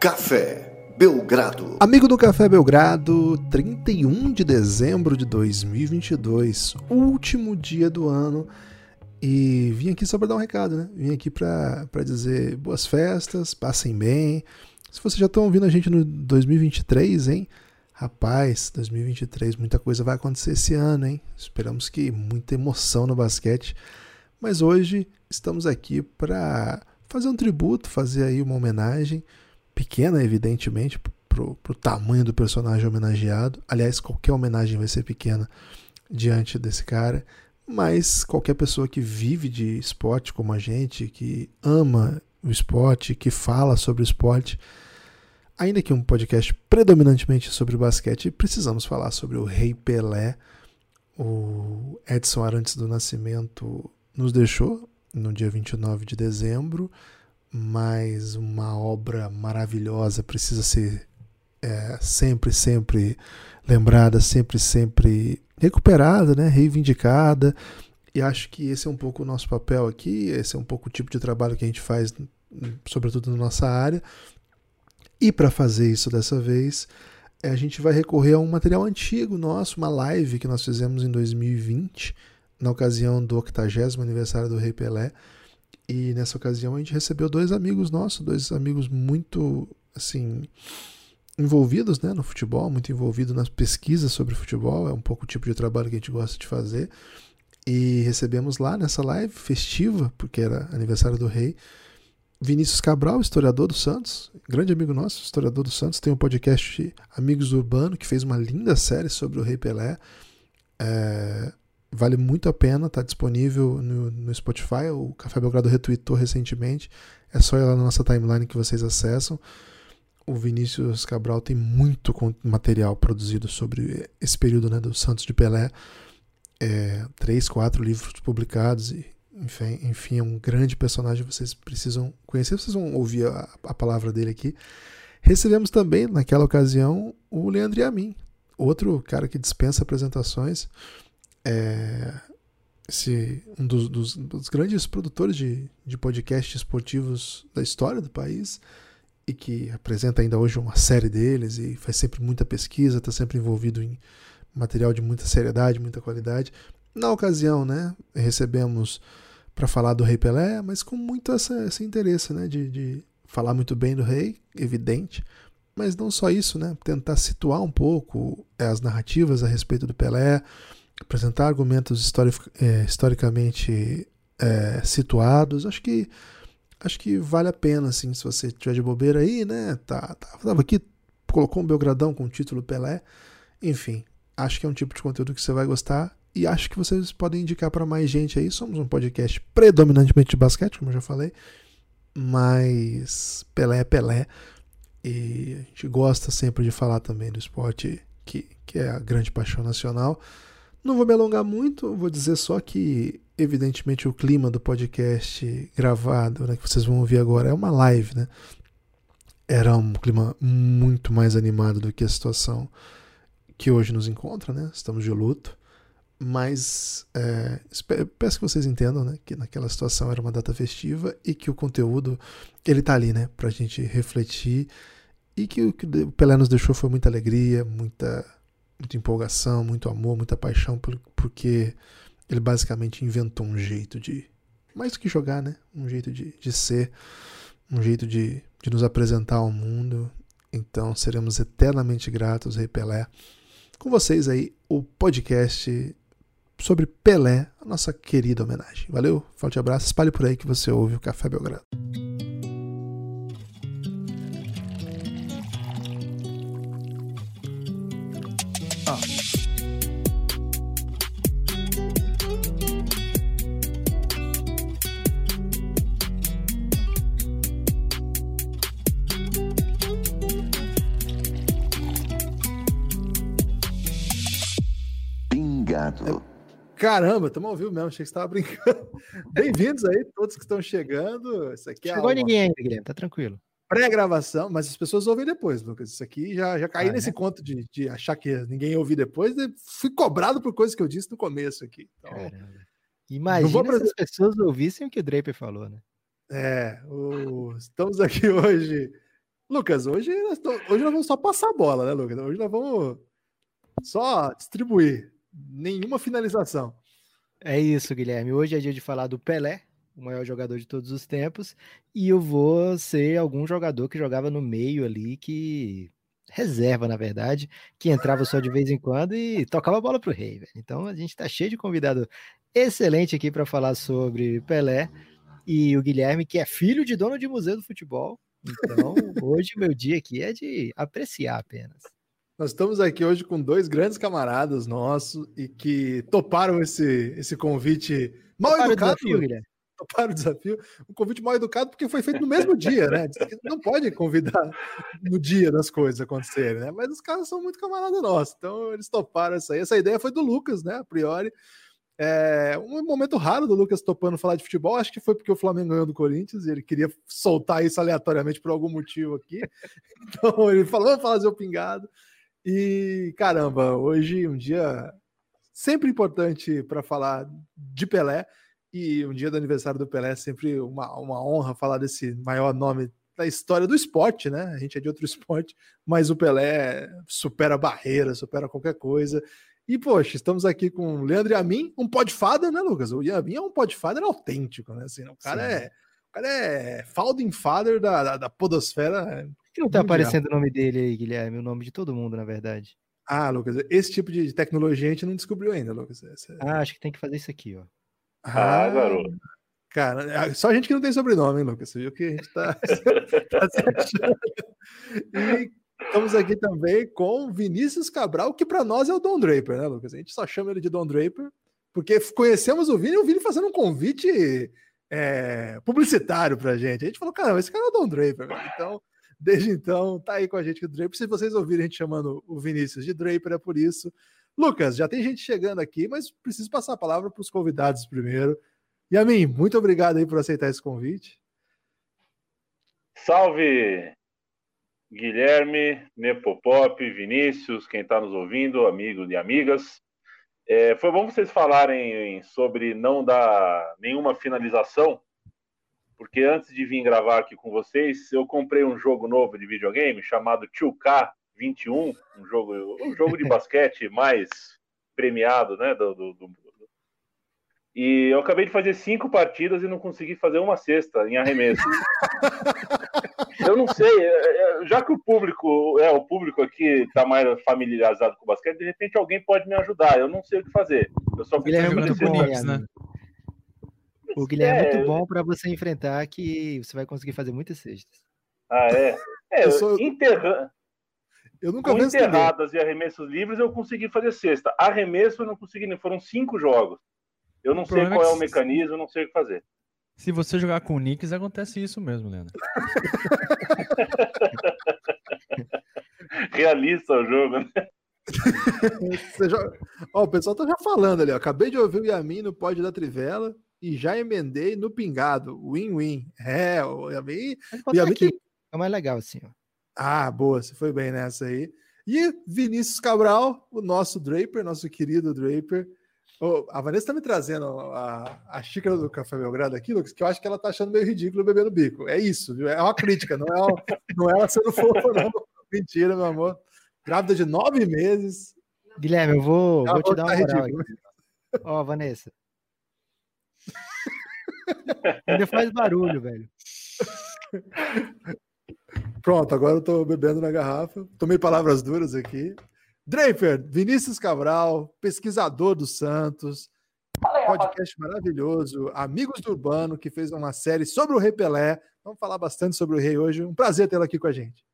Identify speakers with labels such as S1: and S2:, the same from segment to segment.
S1: Café Belgrado.
S2: Amigo do Café Belgrado, 31 de dezembro de 2022, último dia do ano. E vim aqui só para dar um recado, né? Vim aqui para dizer boas festas, passem bem. Se vocês já estão ouvindo a gente no 2023, hein? Rapaz, 2023, muita coisa vai acontecer esse ano, hein? Esperamos que muita emoção no basquete. Mas hoje estamos aqui para fazer um tributo, fazer aí uma homenagem pequena, evidentemente, pro, pro tamanho do personagem homenageado. Aliás, qualquer homenagem vai ser pequena diante desse cara. Mas qualquer pessoa que vive de esporte como a gente, que ama o esporte, que fala sobre o esporte, ainda que um podcast predominantemente sobre basquete, precisamos falar sobre o Rei Pelé. O Edson Arantes do Nascimento nos deixou no dia 29 de dezembro mas uma obra maravilhosa precisa ser é, sempre, sempre lembrada, sempre, sempre recuperada, né? reivindicada. E acho que esse é um pouco o nosso papel aqui, esse é um pouco o tipo de trabalho que a gente faz, sobretudo na nossa área. E para fazer isso dessa vez, a gente vai recorrer a um material antigo nosso, uma live que nós fizemos em 2020, na ocasião do 80 aniversário do Rei Pelé. E nessa ocasião a gente recebeu dois amigos nossos, dois amigos muito assim envolvidos né, no futebol, muito envolvidos nas pesquisas sobre futebol, é um pouco o tipo de trabalho que a gente gosta de fazer. E recebemos lá nessa live festiva, porque era aniversário do rei, Vinícius Cabral, historiador do Santos, grande amigo nosso, historiador do Santos, tem um podcast Amigos Urbano, que fez uma linda série sobre o Rei Pelé. É, Vale muito a pena, está disponível no, no, Spotify. O Café Belgrado retweetou recentemente. É só ir lá na nossa timeline que vocês acessam. O Vinícius Cabral tem muito material produzido sobre esse período né, do Santos de Pelé. É, três, quatro livros publicados. E, enfim, enfim, é um grande personagem. Vocês precisam conhecer. Vocês vão ouvir a, a palavra dele aqui. Recebemos também, naquela ocasião, o Leandro Yamin, outro cara que dispensa apresentações é, esse, um dos, dos, dos, grandes produtores de, de podcasts esportivos da história do país e que apresenta ainda hoje uma série deles e faz sempre muita pesquisa, está sempre envolvido em material de muita seriedade, muita qualidade. Na ocasião, né, recebemos para falar do Rei Pelé, mas com muito essa, esse interesse né, de, de falar muito bem do Rei, evidente, mas não só isso, né, tentar situar um pouco as narrativas a respeito do Pelé, apresentar argumentos é, historicamente é, situados. Acho que acho que vale a pena, assim, se você tiver de bobeira aí, né? Tá, tá, tava aqui, colocou um Belgradão com o título Pelé. Enfim, acho que é um tipo de conteúdo que você vai gostar e acho que vocês podem indicar para mais gente aí. Somos um podcast predominantemente de basquete, como eu já falei, mas Pelé é Pelé. E a gente gosta sempre de falar também do esporte que, que é a grande paixão nacional. Não vou me alongar muito, vou dizer só que, evidentemente, o clima do podcast gravado, né, que vocês vão ouvir agora, é uma live, né? Era um clima muito mais animado do que a situação que hoje nos encontra, né? Estamos de luto. Mas é, peço que vocês entendam né, que naquela situação era uma data festiva e que o conteúdo ele tá ali, né, para a gente refletir e que o que o Pelé nos deixou foi muita alegria, muita muita empolgação, muito amor, muita paixão, porque ele basicamente inventou um jeito de. Mais do que jogar, né? Um jeito de, de ser, um jeito de, de nos apresentar ao mundo. Então seremos eternamente gratos, Rei Pelé. Com vocês aí, o podcast sobre Pelé, a nossa querida homenagem. Valeu, forte abraço, espalhe por aí que você ouve o Café Belgrado. Caramba, estamos ao vivo mesmo, achei que você estava brincando. Bem-vindos aí, todos que estão chegando. Isso aqui
S3: é Chegou ninguém ainda, Guilherme, tá tranquilo.
S2: Pré-gravação, mas as pessoas ouvem depois, Lucas. Isso aqui já, já caí ah, nesse né? conto de, de achar que ninguém ia ouvir depois. Fui cobrado por coisas que eu disse no começo aqui. Então,
S3: Imagina se as pessoas ouvissem o que o Draper falou, né?
S2: É, o... estamos aqui hoje
S4: Lucas, hoje nós, hoje nós vamos só passar a bola, né, Lucas? Hoje nós vamos só distribuir. Nenhuma finalização.
S3: É isso, Guilherme. Hoje é dia de falar do Pelé, o maior jogador de todos os tempos, e eu vou ser algum jogador que jogava no meio ali, que reserva, na verdade, que entrava só de vez em quando e tocava a bola pro rei, velho. Então a gente tá cheio de convidado excelente aqui para falar sobre Pelé e o Guilherme, que é filho de dono de museu do futebol. Então, hoje meu dia aqui é de apreciar apenas.
S4: Nós estamos aqui hoje com dois grandes camaradas nossos e que toparam esse, esse convite mal toparam educado. O desafio. Toparam o desafio. Um convite mal educado porque foi feito no mesmo dia, né? Não pode convidar no dia das coisas acontecerem, né? Mas os caras são muito camaradas nossos, então eles toparam essa aí. Essa ideia foi do Lucas, né? A priori. É um momento raro do Lucas topando falar de futebol. Acho que foi porque o Flamengo ganhou do Corinthians e ele queria soltar isso aleatoriamente por algum motivo aqui. Então ele falou: vamos fazer o pingado. E caramba, hoje um dia sempre importante para falar de Pelé. E um dia do aniversário do Pelé é sempre uma, uma honra falar desse maior nome da história do esporte, né? A gente é de outro esporte, mas o Pelé supera barreiras, supera qualquer coisa. E, poxa, estamos aqui com o Leandro a mim, um podfather, né, Lucas? O Yamin é um podfather autêntico, né? Assim, o cara Sim. é. O cara é founding father da, da, da podosfera.
S3: Por que não tá mundial. aparecendo o nome dele aí, Guilherme? O nome de todo mundo, na verdade.
S4: Ah, Lucas, esse tipo de tecnologia a gente não descobriu ainda, Lucas. Essa...
S3: Ah, acho que tem que fazer isso aqui, ó.
S4: Ah, ah garoto. Cara, só a gente que não tem sobrenome, hein, Lucas? Você viu que a gente tá, tá se achando. E Estamos aqui também com Vinícius Cabral, que para nós é o Don Draper, né, Lucas? A gente só chama ele de Don Draper, porque conhecemos o Vini e o Vini fazendo um convite é, publicitário pra gente. A gente falou, cara, esse cara é o Don Draper, Então, desde então, tá aí com a gente o Draper. Se vocês ouvirem a gente chamando o Vinícius de Draper, é por isso. Lucas, já tem gente chegando aqui, mas preciso passar a palavra para os convidados primeiro. E a mim, muito obrigado aí por aceitar esse convite.
S5: Salve! Guilherme, Nepopop, Vinícius, quem está nos ouvindo, amigos e amigas. É, foi bom vocês falarem sobre não dar nenhuma finalização, porque antes de vir gravar aqui com vocês, eu comprei um jogo novo de videogame chamado 2K21, um jogo, um jogo de basquete mais premiado né, do, do, do, e eu acabei de fazer cinco partidas e não consegui fazer uma cesta em arremesso. eu não sei, é, é, já que o público, é, o público aqui está mais familiarizado com o basquete, de repente alguém pode me ajudar. Eu não sei o que fazer. Eu só
S3: Guilherme é muito bom, né? O Guilherme é, é muito bom para você enfrentar que você vai conseguir fazer muitas cestas.
S5: Ah, é? É, eu sou...
S4: enterrando. Eu nunca
S5: com enterradas e arremessos livres eu consegui fazer cesta. Arremesso eu não consegui, foram cinco jogos. Eu não sei qual é, é o mecanismo, não sei o que fazer.
S6: Se você jogar com o Knicks, acontece isso mesmo, Leandro.
S5: Realista o jogo, né?
S4: joga... ó, o pessoal tá já falando ali, ó. Acabei de ouvir o Yamin no pódio da Trivela e já emendei no pingado. Win-win. É, o Yamin.
S3: Tem... É mais legal assim, ó.
S4: Ah, boa, você foi bem nessa aí. E Vinícius Cabral, o nosso Draper, nosso querido Draper, Oh, a Vanessa tá me trazendo a, a xícara do Café Belgrado aqui, Lucas, que eu acho que ela tá achando meio ridículo bebendo bico. É isso, viu? É uma crítica, não é, uma, não é ela sendo fofa, não. Mentira, meu amor. Grávida de nove meses.
S3: Guilherme, eu vou, vou te dar uma tá moral Ó, oh, Vanessa. Ainda faz barulho, velho.
S4: Pronto, agora eu tô bebendo na garrafa. Tomei palavras duras aqui. Draper, Vinícius Cabral, pesquisador do Santos, podcast maravilhoso, Amigos do Urbano, que fez uma série sobre o Rei Pelé. Vamos falar bastante sobre o Rei hoje. Um prazer tê-lo aqui com a gente.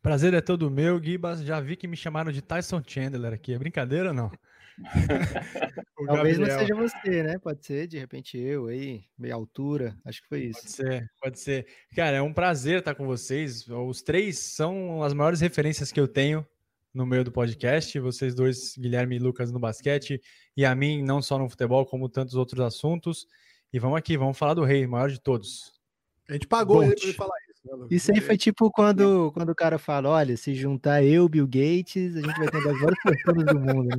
S6: Prazer é todo meu, Gibas. Já vi que me chamaram de Tyson Chandler aqui. É brincadeira ou não?
S3: Talvez não seja você, né? Pode ser, de repente eu aí, meia altura. Acho que foi isso.
S6: Pode ser, pode ser. Cara, é um prazer estar com vocês. Os três são as maiores referências que eu tenho no meio do podcast, vocês dois, Guilherme e Lucas, no basquete, e a mim, não só no futebol, como tantos outros assuntos. E vamos aqui, vamos falar do rei, maior de todos.
S4: A gente pagou ele para falar isso.
S3: Aí foi tipo quando, quando o cara fala: olha, se juntar eu, Bill Gates, a gente vai ter as maiores pessoas do mundo. Né?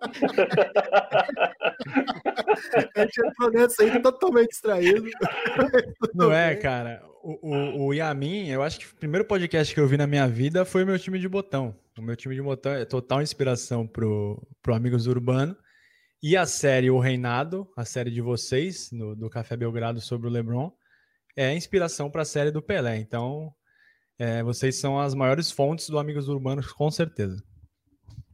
S4: a gente entrou nessa aí totalmente distraído.
S6: Não é, cara. O, o, o Yamin, eu acho que o primeiro podcast que eu vi na minha vida foi o meu time de botão. O meu time de botão é total inspiração pro, pro Amigos Urbano. E a série O Reinado, a série de vocês, no, do Café Belgrado sobre o LeBron, é inspiração para a série do Pelé. Então, é, vocês são as maiores fontes do Amigos Urbanos, com certeza.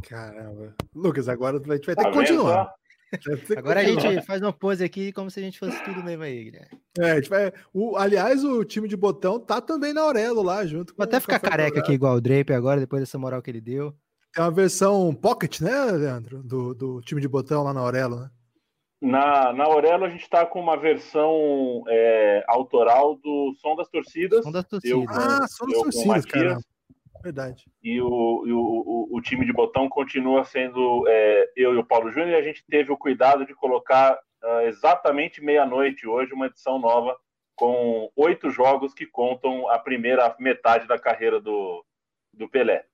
S4: Caramba. Lucas, agora a gente vai ter tá que continuar.
S3: Agora a gente faz uma pose aqui como se a gente fosse tudo mesmo aí, Guilherme.
S4: É, a gente vai. O, aliás, o time de botão tá também na Aurelo lá, junto
S3: com Vou até ficar careca aqui igual o Draper agora, depois dessa moral que ele deu.
S4: É uma versão pocket, né, Leandro? Do, do time de botão lá na Aurelo, né?
S5: Na, na Aurelo a gente está com uma versão é, autoral do Som das Torcidas.
S3: Som das Torcidas. Eu,
S4: ah, Som das Torcidas, cara. Verdade.
S5: E, o, e o, o, o, time de botão continua sendo é, eu e o Paulo Júnior, e a gente teve o cuidado de colocar uh, exatamente meia-noite hoje uma edição nova com oito jogos que contam a primeira metade da carreira do, do Pelé.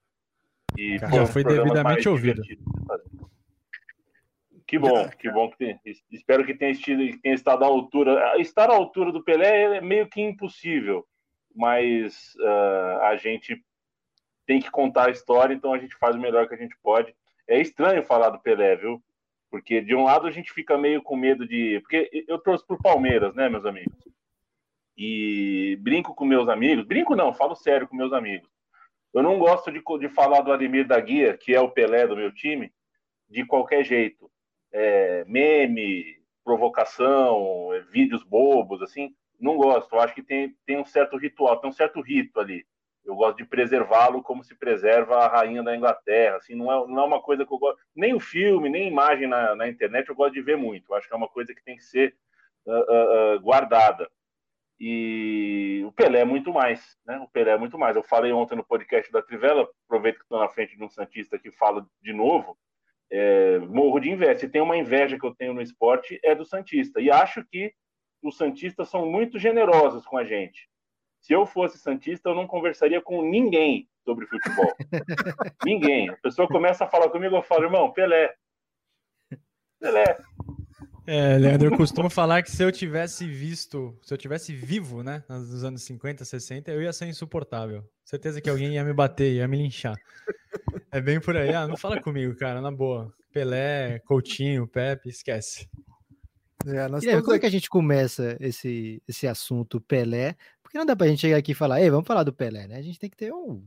S6: E Já foi devidamente ouvido.
S5: Que bom, que bom que tem, espero que tenha, que tenha estado à altura. Estar à altura do Pelé é meio que impossível, mas uh, a gente tem que contar a história, então a gente faz o melhor que a gente pode. É estranho falar do Pelé, viu? Porque de um lado a gente fica meio com medo de. Porque eu trouxe pro Palmeiras, né, meus amigos? E brinco com meus amigos. Brinco não, falo sério com meus amigos. Eu não gosto de, de falar do Ademir da Guia, que é o Pelé do meu time, de qualquer jeito. É, meme, provocação, é, vídeos bobos, assim. Não gosto. Eu acho que tem, tem um certo ritual, tem um certo rito ali eu gosto de preservá-lo como se preserva a rainha da Inglaterra. Assim, não é, não é uma coisa que eu gosto. Nem o filme, nem imagem na, na internet eu gosto de ver muito. Eu acho que é uma coisa que tem que ser uh, uh, guardada. E o Pelé é muito mais, né? O Pelé é muito mais. Eu falei ontem no podcast da Trivela, aproveito que estou na frente de um Santista que fala de novo. É, morro de inveja. Se tem uma inveja que eu tenho no esporte, é do Santista. E acho que os Santistas são muito generosos com a gente. Se eu fosse Santista, eu não conversaria com ninguém sobre futebol. ninguém. A pessoa começa a falar comigo, eu falo, irmão, Pelé. Pelé.
S6: É, Leandro, eu costumo falar que se eu tivesse visto, se eu tivesse vivo, né, nos anos 50, 60, eu ia ser insuportável. Certeza que alguém ia me bater, ia me linchar. É bem por aí. Ah, não fala comigo, cara, na boa. Pelé, Coutinho, Pepe, esquece.
S3: É, nós como aqui... é que a gente começa esse, esse assunto Pelé? Porque não dá pra gente chegar aqui e falar, ei, vamos falar do Pelé, né? A gente tem que ter um.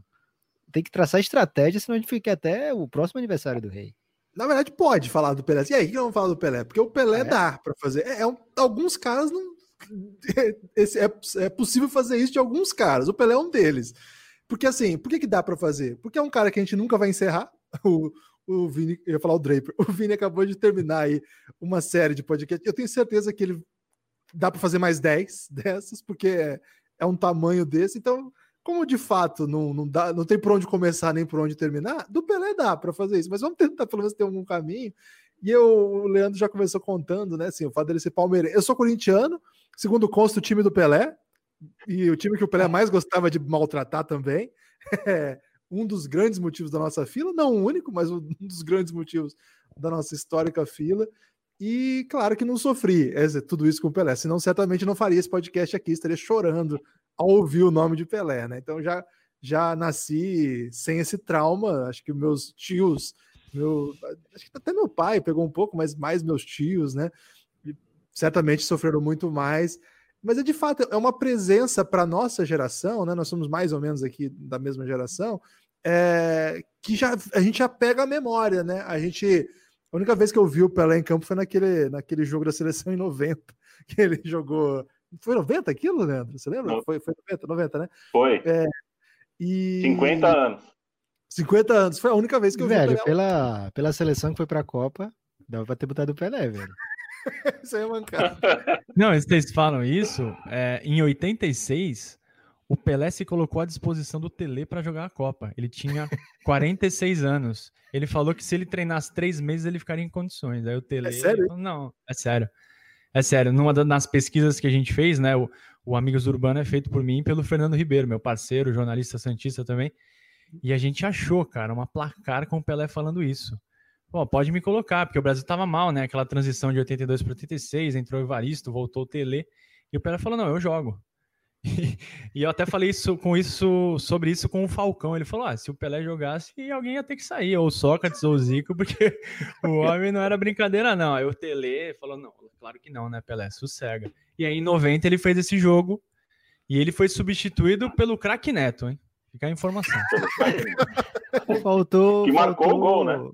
S3: Tem que traçar estratégia, senão a gente fica até o próximo aniversário do rei.
S4: Na verdade, pode falar do Pelé. E aí, que vamos falar do Pelé? Porque o Pelé ah, é? dá para fazer. É, é um, alguns caras não. É, é possível fazer isso de alguns caras. O Pelé é um deles. Porque assim, por que, que dá para fazer? Porque é um cara que a gente nunca vai encerrar. O, o Vini, eu ia falar o Draper, o Vini acabou de terminar aí uma série de podcast. Eu tenho certeza que ele dá para fazer mais 10 dessas, porque é, é, um tamanho desse. Então, como de fato não, não, dá, não tem por onde começar nem por onde terminar, do Pelé dá para fazer isso, mas vamos tentar pelo menos ter algum caminho. E eu, o Leandro já começou contando, né? Assim, o fato dele ser palmeirense. Eu sou corintiano, segundo consta o time do Pelé, e o time que o Pelé mais gostava de maltratar também. É, um dos grandes motivos da nossa fila, não o único, mas um dos grandes motivos da nossa histórica fila. E claro que não sofri é, tudo isso com o Pelé, senão certamente não faria esse podcast aqui, estaria chorando ao ouvir o nome de Pelé, né? Então já, já nasci sem esse trauma, acho que meus tios, meu, acho que até meu pai pegou um pouco, mas mais meus tios, né? certamente sofreram muito mais. Mas é de fato, é uma presença para nossa geração, né? Nós somos mais ou menos aqui da mesma geração, é, que já a gente já pega a memória, né? A gente. A única vez que eu vi o Pelé em campo foi naquele, naquele jogo da seleção em 90, que ele jogou. Foi 90 aquilo, Leandro? Você lembra? Foi, foi 90, 90, né?
S5: Foi. É,
S4: e...
S5: 50 anos.
S4: 50 anos. Foi a única vez que eu
S3: velho,
S4: vi
S3: o Pelé. Pela, pela seleção que foi pra Copa, dava pra ter botado o Pelé, velho.
S4: isso aí é mancado.
S6: Não, vocês falam isso. É, em 86, o Pelé se colocou à disposição do Tele para jogar a Copa. Ele tinha 46 anos. Ele falou que se ele treinasse três meses, ele ficaria em condições. Aí o Tele. É
S4: sério?
S6: Falou, Não, é sério. É sério. Numa das pesquisas que a gente fez, né? O, o Amigos Urbano é feito por mim e pelo Fernando Ribeiro, meu parceiro, jornalista santista também. E a gente achou, cara, uma placar com o Pelé falando isso. Pô, pode me colocar, porque o Brasil tava mal, né? Aquela transição de 82 para 86, entrou o Evaristo, voltou o Tele. E o Pelé falou: não, eu jogo. E, eu até falei isso, com isso sobre isso com o Falcão. Ele falou: ah, se o Pelé jogasse, alguém ia ter que sair, ou o Sócrates ou o Zico, porque o homem não era brincadeira, não. Aí o Tele falou: não, claro que não, né, Pelé? Sossega. E aí em 90 ele fez esse jogo e ele foi substituído pelo craque Neto, hein? Fica a informação.
S3: faltou.
S5: Que marcou
S3: faltou...
S5: o gol, né?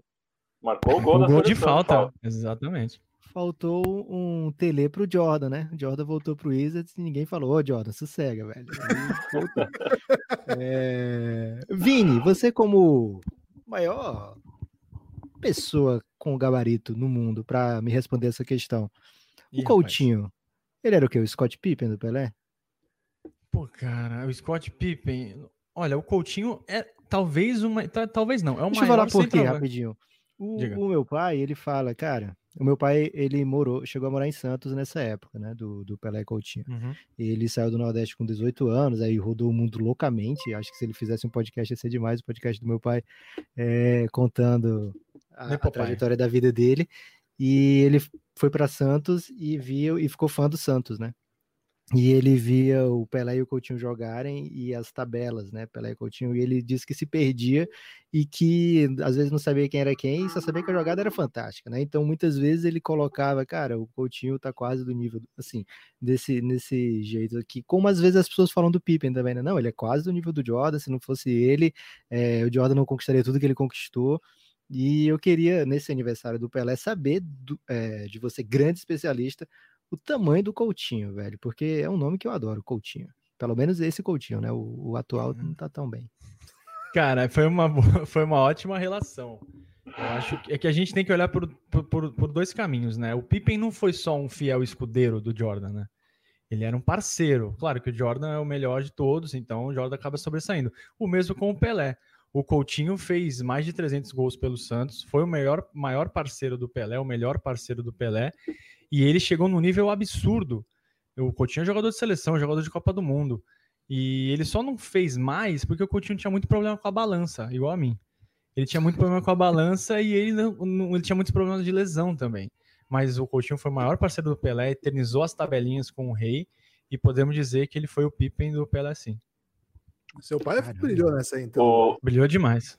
S5: Marcou o gol,
S6: o gol de falta, falta, exatamente
S3: faltou um tele pro Jordan, né? O Jordan voltou pro Wizards e ninguém falou, ô Jordan, sossega, velho. é... Vini, você como maior pessoa com gabarito no mundo para me responder essa questão. O Ih, Coutinho, rapaz. ele era o quê? O Scott Pippen do Pelé?
S6: Pô, cara, o Scott Pippen. Olha, o Coutinho é talvez uma. Talvez não. É o
S3: Deixa eu falar por quê, rapidinho. O, o, meu pai, ele fala, cara, o meu pai, ele morou, chegou a morar em Santos nessa época, né, do, do Pelé Coutinho. Uhum. Ele saiu do Nordeste com 18 anos, aí rodou o mundo loucamente. Acho que se ele fizesse um podcast ia ser demais, o podcast do meu pai é, contando a, a trajetória da vida dele. E ele foi para Santos e viu e ficou fã do Santos, né? E ele via o Pelé e o Coutinho jogarem e as tabelas, né? Pelé e Coutinho, e ele disse que se perdia e que às vezes não sabia quem era quem só sabia que a jogada era fantástica, né? Então muitas vezes ele colocava, cara, o Coutinho tá quase do nível, assim, desse nesse jeito aqui, como às vezes as pessoas falam do Pippen também, né? Não, ele é quase do nível do Jordan, se não fosse ele, é, o Jordan não conquistaria tudo que ele conquistou. E eu queria, nesse aniversário do Pelé, saber do, é, de você, grande especialista, o tamanho do Coutinho, velho, porque é um nome que eu adoro, Coutinho. Pelo menos esse Coutinho, né? O, o atual não tá tão bem.
S6: Cara, foi uma, foi uma ótima relação. Eu acho que, é que a gente tem que olhar por, por, por dois caminhos, né? O Pippen não foi só um fiel escudeiro do Jordan, né? Ele era um parceiro. Claro que o Jordan é o melhor de todos, então o Jordan acaba sobressaindo. O mesmo com o Pelé. O Coutinho fez mais de 300 gols pelo Santos, foi o maior, maior parceiro do Pelé, o melhor parceiro do Pelé, e ele chegou num nível absurdo. O Coutinho é jogador de seleção, jogador de Copa do Mundo. E ele só não fez mais porque o Coutinho tinha muito problema com a balança, igual a mim. Ele tinha muito problema com a balança e ele, não, ele tinha muitos problemas de lesão também. Mas o Coutinho foi o maior parceiro do Pelé, eternizou as tabelinhas com o Rei e podemos dizer que ele foi o Pippen do Pelé sim.
S4: Seu pai Caramba. brilhou nessa aí, então.
S6: O... Brilhou demais.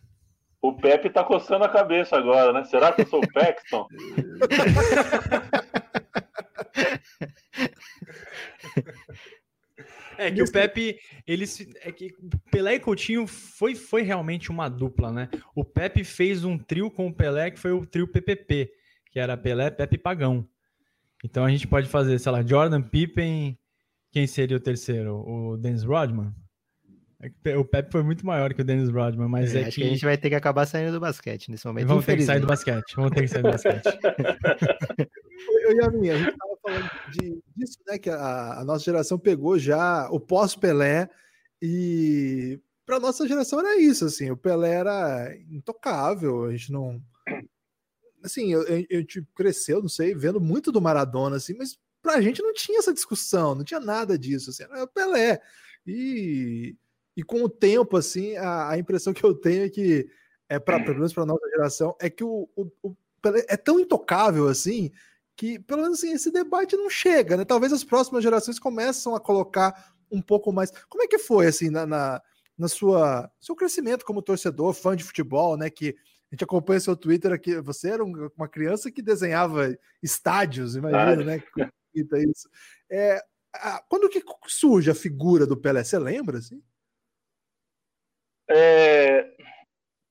S5: O Pepe tá coçando a cabeça agora, né? Será que eu sou o Paxton?
S6: É que o Pepe, ele é que Pelé e Coutinho foi, foi realmente uma dupla, né? O Pepe fez um trio com o Pelé que foi o trio PPP, que era Pelé, Pepe e Pagão. Então a gente pode fazer, sei lá, Jordan, Pippen, quem seria o terceiro? O Dennis Rodman? É o Pepe foi muito maior que o Dennis Rodman, mas é, é
S3: acho que... que... a gente vai ter que acabar saindo do basquete nesse momento.
S6: Vamos ter que sair do basquete. Vamos ter que sair do basquete.
S4: Eu e a minha, a gente estava falando de, disso, né? Que a, a, nossa geração pegou já o pós-Pelé e para nossa geração era isso, assim, o Pelé era intocável, a gente não assim, eu, eu, eu cresceu, não sei, vendo muito do Maradona, assim, mas pra gente não tinha essa discussão, não tinha nada disso, assim, era o Pelé. E e com o tempo, assim, a, a impressão que eu tenho é que, é pra, pelo menos para nossa geração, é que o, o, o é tão intocável assim que, pelo menos assim, esse debate não chega, né? Talvez as próximas gerações começam a colocar um pouco mais. Como é que foi, assim, na, na, na sua seu crescimento como torcedor, fã de futebol, né? Que a gente acompanha seu Twitter aqui. Você era uma criança que desenhava estádios, imagina, né? Isso. É, quando que surge a figura do Pelé? Você lembra, assim?
S5: É,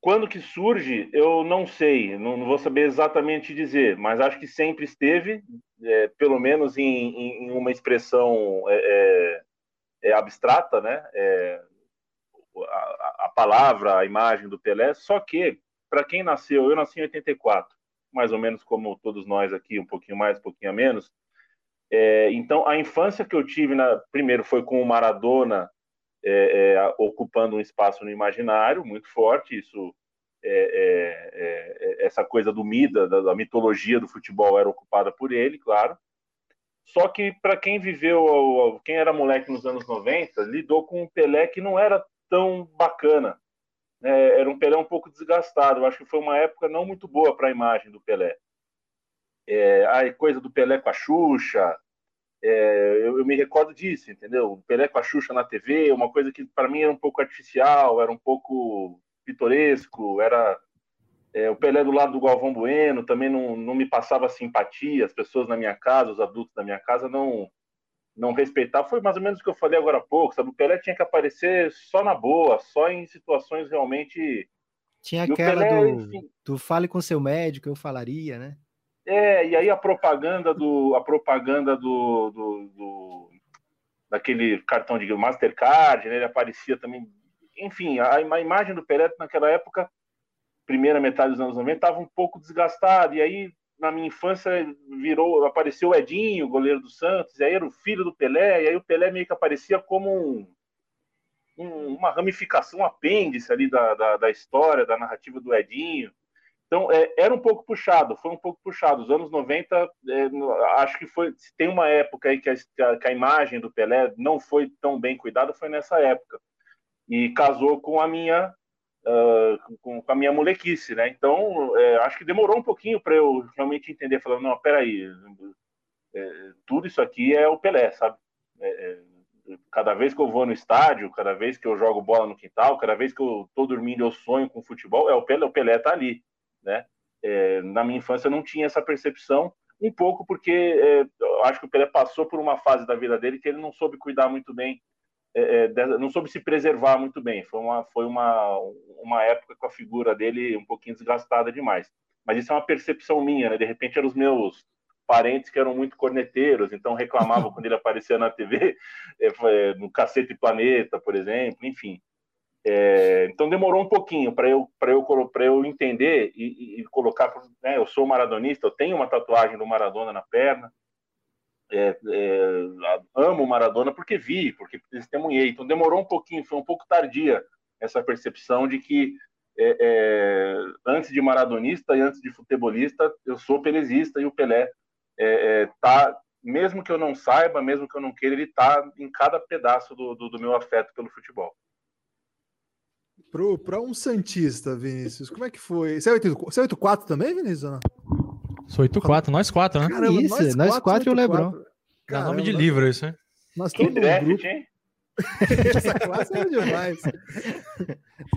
S5: quando que surge, eu não sei, não, não, vou saber exatamente dizer, mas acho que sempre esteve, é, pelo menos em, em, uma expressão é, é, é abstrata, né? É, a, a, palavra, a imagem do Pelé, só que, para quem nasceu, eu nasci em 84, mais ou menos como todos nós aqui, um pouquinho mais, um pouquinho menos. então, a infância que eu tive, na, primeiro, foi com o Maradona é, é, ocupando um espaço no imaginário muito forte. Isso, é, é, é, essa coisa do Mida, da, da, mitologia do futebol, era ocupada por ele, claro. Só que para quem viveu, quem era moleque nos anos 90, lidou com um Pelé que não era tão bacana. Né? Era um Pelé um pouco desgastado. Eu acho que foi uma época não muito boa para a imagem do Pelé. É, a coisa do Pelé com a Xuxa, é, eu, eu, me recordo disso, entendeu? O Pelé com a Xuxa na TV, uma coisa que para mim era um pouco artificial, era um pouco pitoresco, era é, o Pelé do lado do Galvão Bueno também não, não me passava simpatia, as pessoas na minha casa, os adultos da minha casa não não respeitar. Foi mais ou menos o que eu falei agora há pouco, sabe? O Pelé tinha que aparecer só na boa, só em situações realmente.
S3: Tinha aquela Pelé, do, enfim... do fale com seu médico, eu falaria, né?
S5: É, e aí a propaganda do. A propaganda do, do, do daquele cartão de Mastercard, né? Ele aparecia também. Enfim, a, a imagem do Pelé naquela época, primeira metade dos anos 90, estava um pouco desgastada, e aí na minha infância virou, apareceu o Edinho, goleiro do Santos, e aí era o filho do Pelé, e aí o Pelé meio que aparecia como um, um, uma ramificação, um apêndice ali da, da, da, história, da narrativa do Edinho. Então é, era um pouco puxado, foi um pouco puxado. Os anos 90, é, acho que foi, tem uma época aí que a, que a imagem do Pelé não foi tão bem cuidada, foi nessa época. E casou com a minha uh, com, com, a minha molequice, né? Então, é, acho que demorou um pouquinho para eu realmente entender, falando, não, peraí, é, tudo isso aqui é o Pelé, sabe? É, é, cada vez que eu vou no estádio, cada vez que eu jogo bola no quintal, cada vez que eu tô dormindo eu sonho com futebol, é o Pelé, o Pelé tá ali, né? É, na minha infância eu não tinha essa percepção, um pouco porque é, acho que o Pelé passou por uma fase da vida dele que ele não soube cuidar muito bem é, é não soube se preservar muito bem. Foi uma, foi uma, uma época com a figura dele um pouquinho desgastada demais. Mas isso é uma percepção minha, né? De repente eram os meus parentes que eram muito corneteiros, então reclamavam quando ele aparecia na TV, é, é, no Cacete Planeta, por exemplo, enfim. É, então demorou um pouquinho para eu para eu para eu entender e, e colocar né, eu sou maradonista eu tenho uma tatuagem do Maradona na perna é, é, amo Maradona porque vi, porque testemunhei. Então demorou um pouquinho, foi um pouco tardia essa percepção de que é, é antes de maradonista e antes de futebolista, eu sou pelezista e o Pelé é, é, mesmo que eu não saiba, mesmo que eu não queira, ele tá em cada pedaço do, do, do meu afeto pelo futebol.
S4: Para um Santista, Vinícius, como é que foi? Você é 84 também, Vinícius?
S6: Sou 8-4, nós quatro, né?
S3: Caramba, isso, nós, nós quatro, e o Lebron.
S6: Dá nome de livro isso, hein?
S4: Nós estamos no grupo. Hein? Essa classe é demais.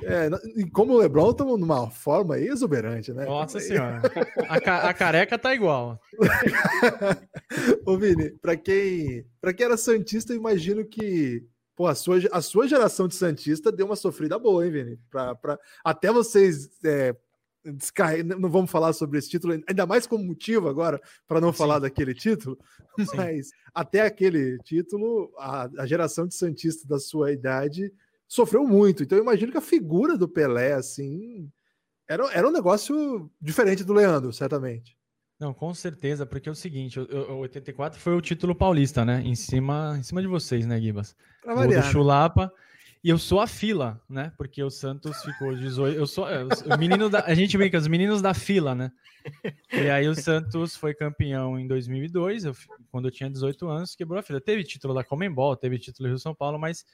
S4: É, como o Lebron estamos numa forma exuberante, né?
S6: Nossa senhora. A, ca a careca tá igual.
S4: Ô, Vini, para quem, pra quem era Santista, eu imagino que pô, a, sua, a sua geração de Santista deu uma sofrida boa, hein, Vini? Pra, pra, até vocês é, não vamos falar sobre esse título, ainda mais como motivo agora para não Sim. falar daquele título, Sim. mas até aquele título, a, a, geração de Santista da sua idade sofreu muito. Então eu imagino que a figura do Pelé, assim, era, era um negócio diferente do Leandro, certamente.
S6: Não, com certeza, porque é o seguinte, o, 84 foi o título paulista, né? Em cima, em cima de vocês, né, Gibas? Pra variar, o do? Chulapa. E eu sou a fila, né? Porque o Santos ficou 18. Eu sou é, o menino da. A gente brinca, os meninos da fila, né? E aí o Santos foi campeão em 2002, eu, quando eu tinha 18 anos, quebrou a fila. Teve título da Comembol, teve título do Rio São Paulo, mas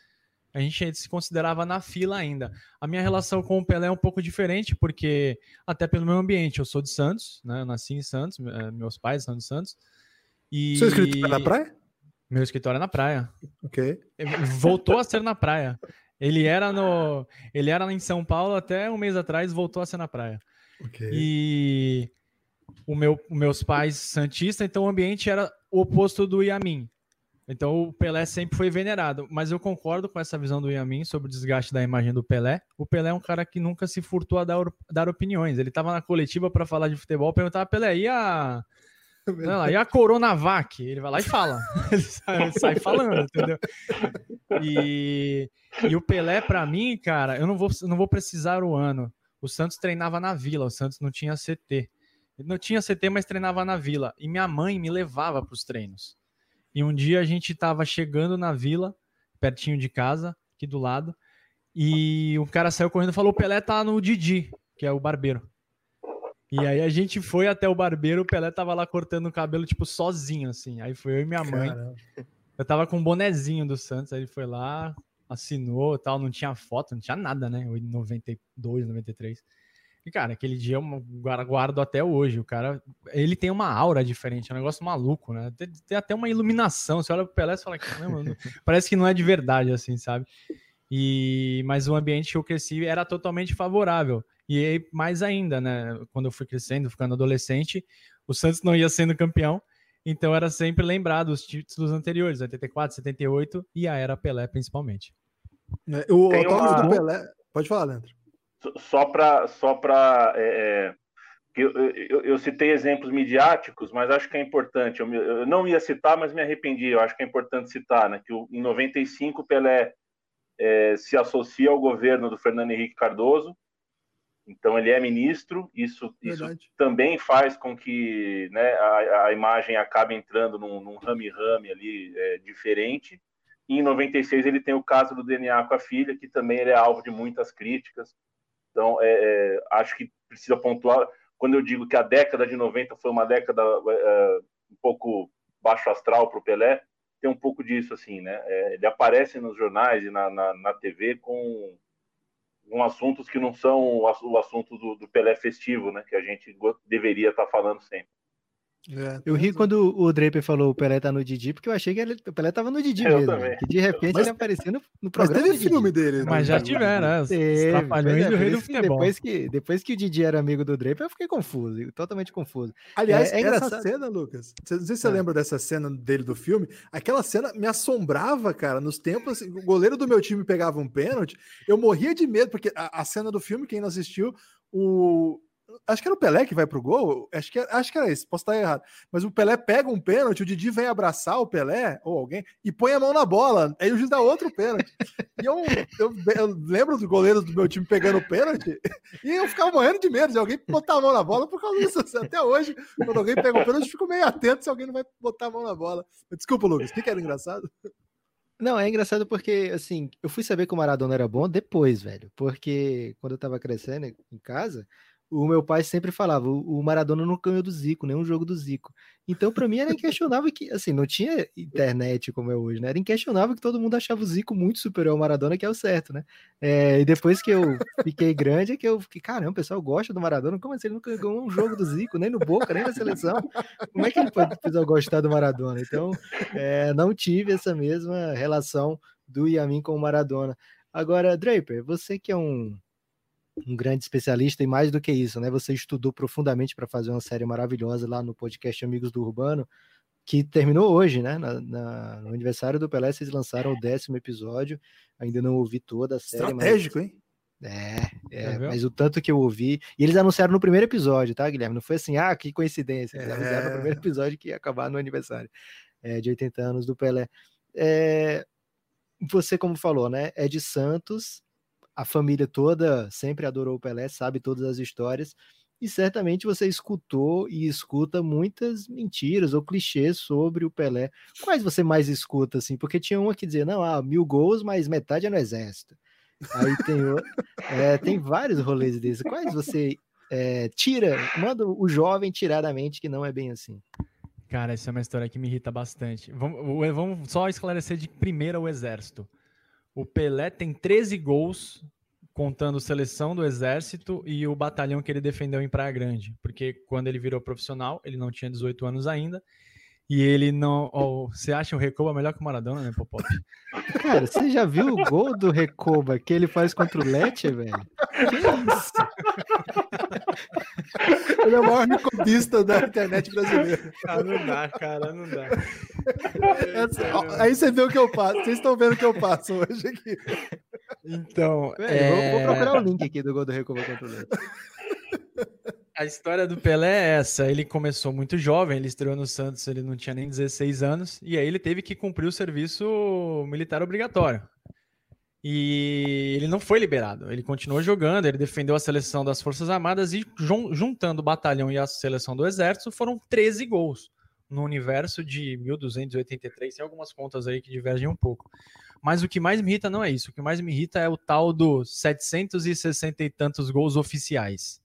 S6: a gente se considerava na fila ainda. A minha relação com o Pelé é um pouco diferente, porque até pelo meu ambiente, eu sou de Santos, né? Eu nasci em Santos, eh, meus pais são de Santos.
S4: E... Seu escrito na praia?
S6: Meu escritório é na praia.
S4: Ok.
S6: Voltou a ser na praia. Ele era no, ele era em São Paulo até um mês atrás, voltou a ser na praia. Ok. E o meu, meus pais santista, então o ambiente era o oposto do Yamin. Então o Pelé sempre foi venerado, mas eu concordo com essa visão do Yamin sobre o desgaste da imagem do Pelé. O Pelé é um cara que nunca se furtou a dar, dar opiniões. Ele estava na coletiva para falar de futebol, perguntava Pelé, e a não, e a Coronavac? Ele vai lá e fala. ele sai, sai, falando, entendeu? E, e o Pelé, para mim, cara, eu não vou, não vou precisar o ano. O Santos treinava na vila, o Santos não tinha CT. Não tinha CT, mas treinava na vila. E minha mãe me levava para os treinos. E um dia a gente estava chegando na vila, pertinho de casa, aqui do lado, e um cara saiu correndo e falou: o Pelé tá no Didi, que é o barbeiro. E aí a gente foi até o barbeiro, o Pelé tava lá cortando o cabelo, tipo, sozinho, assim. Aí foi eu e minha mãe. Caramba. Eu tava com um bonezinho do Santos, aí ele foi lá, assinou tal, não tinha foto, não tinha nada, né? Em 92, 93. E, cara, aquele dia eu guardo até hoje. O cara, ele tem uma aura diferente, é um negócio maluco, né? Tem, tem até uma iluminação. Você olha pro Pelé e fala, caramba, parece que não é de verdade, assim, sabe? E, mas o ambiente que eu cresci era totalmente favorável. E aí, mais ainda, né? Quando eu fui crescendo, ficando adolescente, o Santos não ia sendo campeão. Então era sempre lembrado os títulos anteriores, 84, 78 e a era Pelé principalmente.
S4: É, o autógrafo uma... do Pelé. Pode falar, Leandro.
S5: Só para. Só pra, é, é eu, eu, eu, citei exemplos midiáticos, mas acho que é importante. Eu, eu, não ia citar, mas me arrependi. Eu acho que é importante citar, né? Que em 95 Pelé é, se associa ao governo do Fernando Henrique Cardoso. Então ele é ministro. Isso, isso também faz com que né, a, a imagem acabe entrando num rame-rame ali é, diferente. E em 96 ele tem o caso do DNA com a filha, que também ele é alvo de muitas críticas. Então, é, é, acho que precisa pontuar. Quando eu digo que a década de 90 foi uma década é, um pouco baixo astral para o Pelé, tem um pouco disso, assim, né? É, ele aparece nos jornais e na, na, na TV com, com, assuntos que não são o, assunto do, do Pelé festivo, né? Que a gente deveria estar tá falando sempre.
S3: É, eu ri quando o Draper falou o Pelé tá no Didi, porque eu achei que ele, o Pelé tava no Didi eu mesmo. Né? Que de repente mas, ele apareceu no, no programa.
S4: Mas teve filme dele.
S6: Mas já tiveram, né?
S3: Teve, Trapalhões é, do Rei do Futebol. Depois que, depois que o Didi era amigo do Draper, eu fiquei confuso, totalmente confuso.
S4: Aliás, é, é essa cena, Lucas, não sei se você é. lembra dessa cena dele do filme, aquela cena me assombrava, cara, nos tempos, assim, o goleiro do meu time pegava um pênalti, eu morria de medo, porque a, a cena do filme, quem não assistiu, o, Acho que era o Pelé que vai pro gol. Acho que, acho que era esse, posso estar errado. Mas o Pelé pega um pênalti, o Didi vem abraçar o Pelé, ou alguém, e põe a mão na bola. Aí o juiz dá outro pênalti. E eu, eu, eu lembro dos goleiros do meu time pegando o pênalti, e eu ficava morrendo de medo de alguém botar a mão na bola por causa disso. Até hoje, quando alguém pega um pênalti, eu fico meio atento se alguém não vai botar a mão na bola. Desculpa, Lucas, o que, que era engraçado?
S3: Não, é engraçado porque, assim, eu fui saber que o Maradona era bom depois, velho. Porque quando eu tava crescendo em casa, o meu pai sempre falava, o Maradona não ganhou do Zico, nenhum jogo do Zico. Então, para mim, era inquestionável que, assim, não tinha internet como é hoje, né? Era inquestionável que todo mundo achava o Zico muito superior ao Maradona, que é o certo, né? É, e depois que eu fiquei grande, é que eu fiquei, caramba, o pessoal gosta do Maradona, como assim? Ele nunca ganhou um jogo do Zico, nem no Boca, nem na seleção. Como é que ele pode gostar do Maradona? Então, é, não tive essa mesma relação do Yamin com o Maradona. Agora, Draper, você que é um um grande especialista e mais do que isso, né? Você estudou profundamente para fazer uma série maravilhosa lá no podcast Amigos do Urbano, que terminou hoje, né? Na, na, no aniversário do Pelé, vocês lançaram o décimo episódio. Ainda não ouvi toda a série.
S4: Estratégico, mas... hein?
S3: É, é mas o tanto que eu ouvi. E eles anunciaram no primeiro episódio, tá, Guilherme? Não foi assim, ah, que coincidência. Eles é... anunciaram no primeiro episódio que ia acabar no aniversário é, de 80 anos do Pelé. É, você, como falou, né? É de Santos, a família toda sempre adorou o Pelé, sabe todas as histórias, e certamente você escutou e escuta muitas mentiras ou clichês sobre o Pelé. Quais você mais escuta, assim? Porque tinha uma que dizia, não, ah, mil gols, mas metade é no exército. Aí tem, é, tem vários rolês desses. Quais você é, tira, manda o jovem tirar da mente que não é bem assim?
S6: Cara, essa é uma história que me irrita bastante. Vamos, vamos só esclarecer de primeira o exército. O Pelé tem 13 gols, contando seleção do Exército e o batalhão que ele defendeu em Praia Grande. Porque quando ele virou profissional, ele não tinha 18 anos ainda. E ele não. Oh, você acha o Recoba melhor que o Maradona, né, Popop?
S3: Cara, você já viu o gol do Recoba que ele faz contra o Lecce, velho? Que isso?
S4: Ele é o maior recobista da internet brasileira.
S6: Ah, não dá, cara, não dá.
S4: Essa, aí você vê o que eu passo. Vocês estão vendo o que eu passo hoje aqui.
S6: Então.
S3: É... Vou, vou, procurar o link aqui do gol do Recoba contra o.
S6: A história do Pelé é essa. Ele começou muito jovem, ele estreou no Santos, ele não tinha nem 16 anos, e aí ele teve que cumprir o serviço militar obrigatório. E ele não foi liberado, ele continuou jogando, ele defendeu a seleção das Forças Armadas e juntando o batalhão e a seleção do Exército foram 13 gols no universo de 1283, tem algumas contas aí que divergem um pouco. Mas o que mais me irrita não é isso, o que mais me irrita é o tal dos 760 e tantos gols oficiais.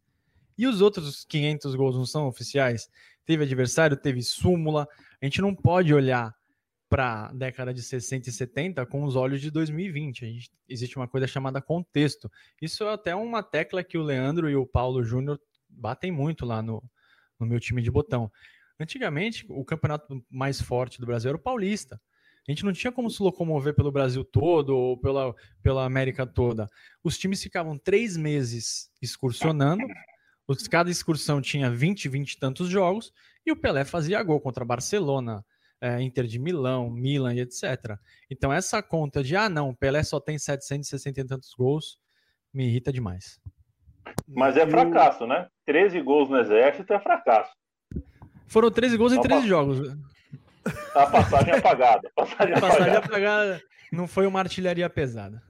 S6: E os outros 500 gols não são oficiais? Teve adversário, teve súmula. A gente não pode olhar para a década de 60 e 70 com os olhos de 2020. Gente, existe uma coisa chamada contexto. Isso é até uma tecla que o Leandro e o Paulo Júnior batem muito lá no, no meu time de botão. Antigamente, o campeonato mais forte do Brasil era o Paulista. A gente não tinha como se locomover pelo Brasil todo ou pela, pela América toda. Os times ficavam três meses excursionando, cada excursão tinha 20, 20 e tantos jogos, e o Pelé fazia gol contra Barcelona, é, Inter de Milão, Milan e etc. Então essa conta de, ah não, o Pelé só tem 760 e tantos gols, me irrita demais.
S5: Mas é fracasso, né? 13 gols no Exército é fracasso.
S6: Foram 13 gols em 13 jogos.
S5: A passagem é apagada.
S6: Passagem, a passagem apagada. apagada não foi uma artilharia pesada.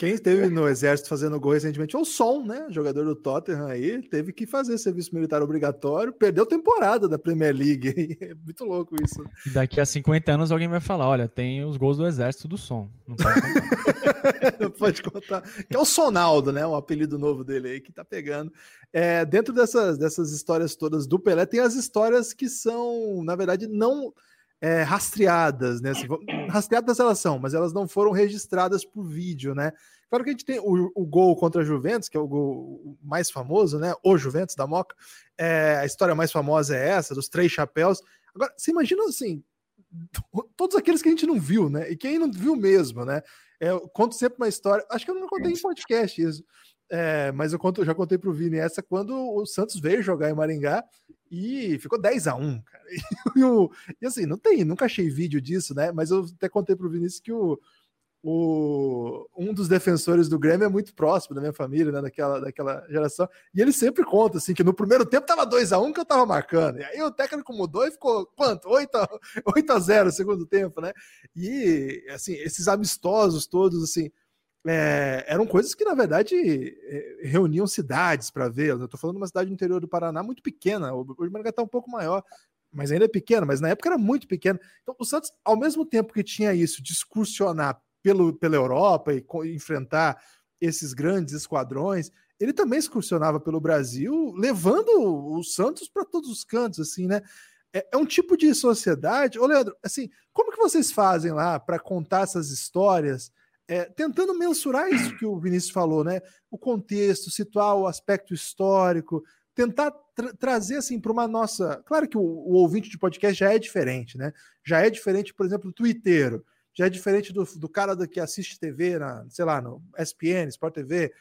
S4: Quem esteve no exército fazendo gol recentemente é o Son, né? Jogador do Tottenham aí, teve que fazer serviço militar obrigatório, perdeu temporada da Premier League. É muito louco isso.
S6: Daqui a 50 anos alguém vai falar: olha, tem os gols do exército do Son. Não pode
S4: contar. Não pode contar. Que é o Sonaldo, né? O apelido novo dele aí que tá pegando. É, dentro dessas, dessas histórias todas do Pelé, tem as histórias que são, na verdade, não é, rastreadas, né? Assim, rastreadas elas são, mas elas não foram registradas por vídeo, né? Claro que a gente tem o, o gol contra a Juventus, que é o gol mais famoso, né? O Juventus da Moca. É, a história mais famosa é essa, dos três chapéus. Agora, você imagina assim, todos aqueles que a gente não viu, né? E quem não viu mesmo, né? É, eu conto sempre uma história, acho que eu não contei em podcast isso, é, mas eu, conto, já contei pro Vini essa quando o Santos veio jogar em Maringá e ficou 10 a 1 cara. E, e, assim, não tem, nunca achei vídeo disso, né? Mas eu até contei pro Vinícius que o, o, um dos defensores do Grêmio é muito próximo da minha família, né? Daquela, daquela geração. E ele sempre conta assim que no primeiro tempo tava 2 a 1 que eu tava marcando. E aí o técnico mudou e ficou quanto? 8 a, 8 a 0 no segundo tempo, né? E assim, esses amistosos todos, assim é, eram coisas que, na verdade, é, reuniam cidades para ver. Eu estou falando de uma cidade do interior do Paraná muito pequena. Hoje o Maringá está um pouco maior, mas ainda é pequena. Mas na época era muito pequeno. Então, o Santos, ao mesmo tempo que tinha isso de excursionar pelo, pela Europa e enfrentar esses grandes esquadrões, ele também excursionava pelo Brasil, levando o Santos para todos os cantos, assim, né? É, é, um tipo de sociedade. Ô, Leandro, assim, como que vocês fazem lá para contar essas histórias? É, tentando mensurar isso que o Vinícius falou, né? O contexto, situar o aspecto histórico, tentar tra trazer assim para uma nossa. Claro que o, o, ouvinte de podcast já é diferente, né? Já é diferente, por exemplo, do Twitter, já é diferente do, do cara do, que assiste TV, na, sei lá, no SPN, Sport TV,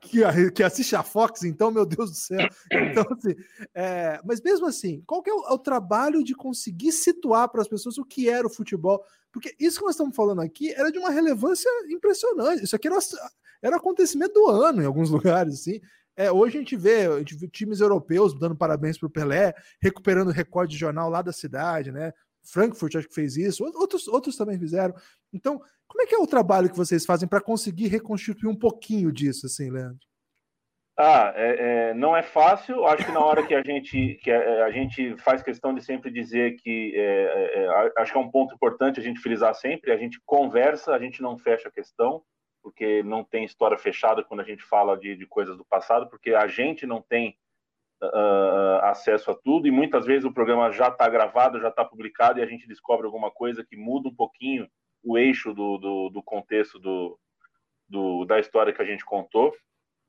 S4: que, que assiste a Fox, então, meu Deus do céu. Então, assim, é, mas mesmo assim, qual que é o, é o trabalho de conseguir situar para as pessoas o que era o futebol? Porque isso que nós estamos falando aqui era de uma relevância impressionante. Isso aqui era, era acontecimento do ano em alguns lugares, assim. É, hoje a gente, vê, a gente vê times europeus dando parabéns para o Pelé, recuperando o recorde de jornal lá da cidade, né? Frankfurt acho que fez isso, outros, outros também fizeram. Então, como é que é o trabalho que vocês fazem para conseguir reconstituir um pouquinho disso, assim, Leandro?
S5: Ah, é, é, não é fácil. Acho que na hora que a gente que a, a gente faz questão de sempre dizer que é, é, é acho que é um ponto importante a gente frisar sempre. A gente conversa, a gente não fecha a questão, porque não tem história fechada quando a gente fala de, de coisas do passado, porque a gente não tem uh, acesso a tudo e muitas vezes o programa já está gravado, já está publicado e a gente descobre alguma coisa que muda um pouquinho o eixo do, do, do contexto do, do, da história que a gente contou.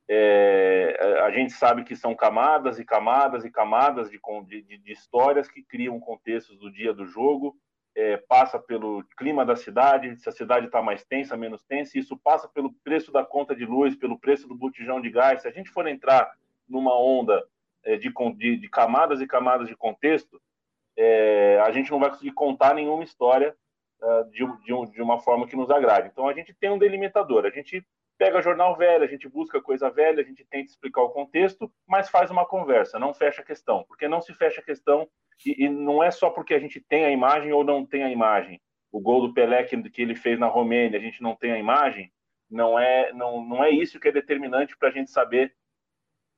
S5: É, a gente sabe que são camadas e camadas e camadas de, de, de histórias que criam contextos do dia do jogo, é, passa pelo clima da cidade, se a cidade está mais tensa, menos tensa, isso passa pelo preço da conta de luz, pelo preço do botijão de gás. Se a gente for entrar numa onda é, de, de, camadas e camadas de contexto, é, a gente não vai conseguir contar nenhuma história de, de, de, uma forma que nos agrade. Então a gente tem um delimitador, a gente pega jornal velho, a gente busca coisa velha, a gente tenta explicar o contexto, mas faz uma conversa, não fecha a questão, porque não se fecha a questão e, e não é só porque a gente tem a imagem ou não tem a imagem. O gol do Pelé que, que ele fez na Romênia, a gente não tem a imagem, não é, não, não é isso que é determinante para a gente saber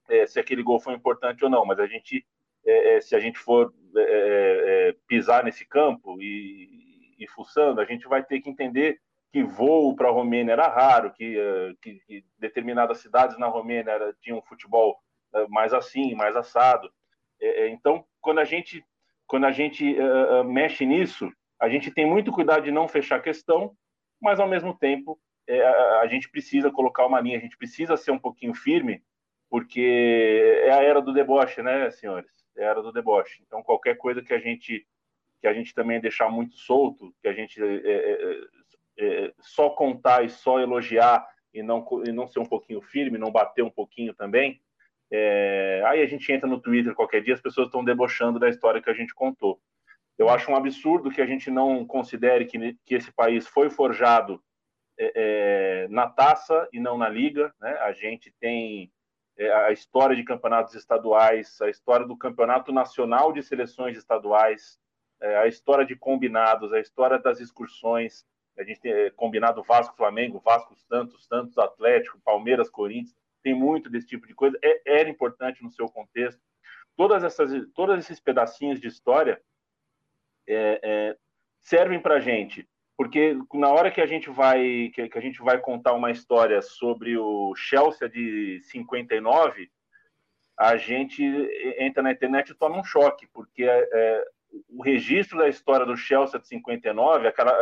S5: é, se aquele gol foi importante ou não, mas a gente, é, é se a gente for é, é, pisar nesse campo e, e fuçando, a gente vai ter que entender que voo para a Romênia era raro, que, que, que, determinadas cidades na Romênia era, tinham um futebol mais assim, mais assado. então, quando a gente, quando a gente mexe nisso, A gente tem muito cuidado de não fechar a questão, mas ao mesmo tempo é, a, a gente precisa colocar uma linha, a gente precisa ser um pouquinho firme, porque é a era do deboche, né, senhores? É a era do deboche. Então qualquer coisa que a gente que a gente também deixar muito solto, que a gente é, é, é, é, só contar e só elogiar e não, e não ser um pouquinho firme, não bater um pouquinho também, é, aí a gente entra no Twitter qualquer dia, as pessoas estão debochando da história que a gente contou. Eu acho um absurdo que a gente não considere que, que esse país foi forjado é, é, na taça e não na liga. Né? A gente tem é, a história de campeonatos estaduais, a história do campeonato nacional de seleções estaduais, é, a história de combinados, a história das excursões. A gente tem é, combinado Vasco-Flamengo, Vasco-Santos, Santos Atlético, Palmeiras-Corinthians. Tem muito desse tipo de coisa. É, era importante no seu contexto. Todas essas, todos esses pedacinhos de história é, é, servem para a gente, porque na hora que a gente vai que, a gente vai contar uma história sobre o Chelsea de 59, a gente entra na internet e toma um choque, porque é, é o registro da história do Chelsea de 59, aquela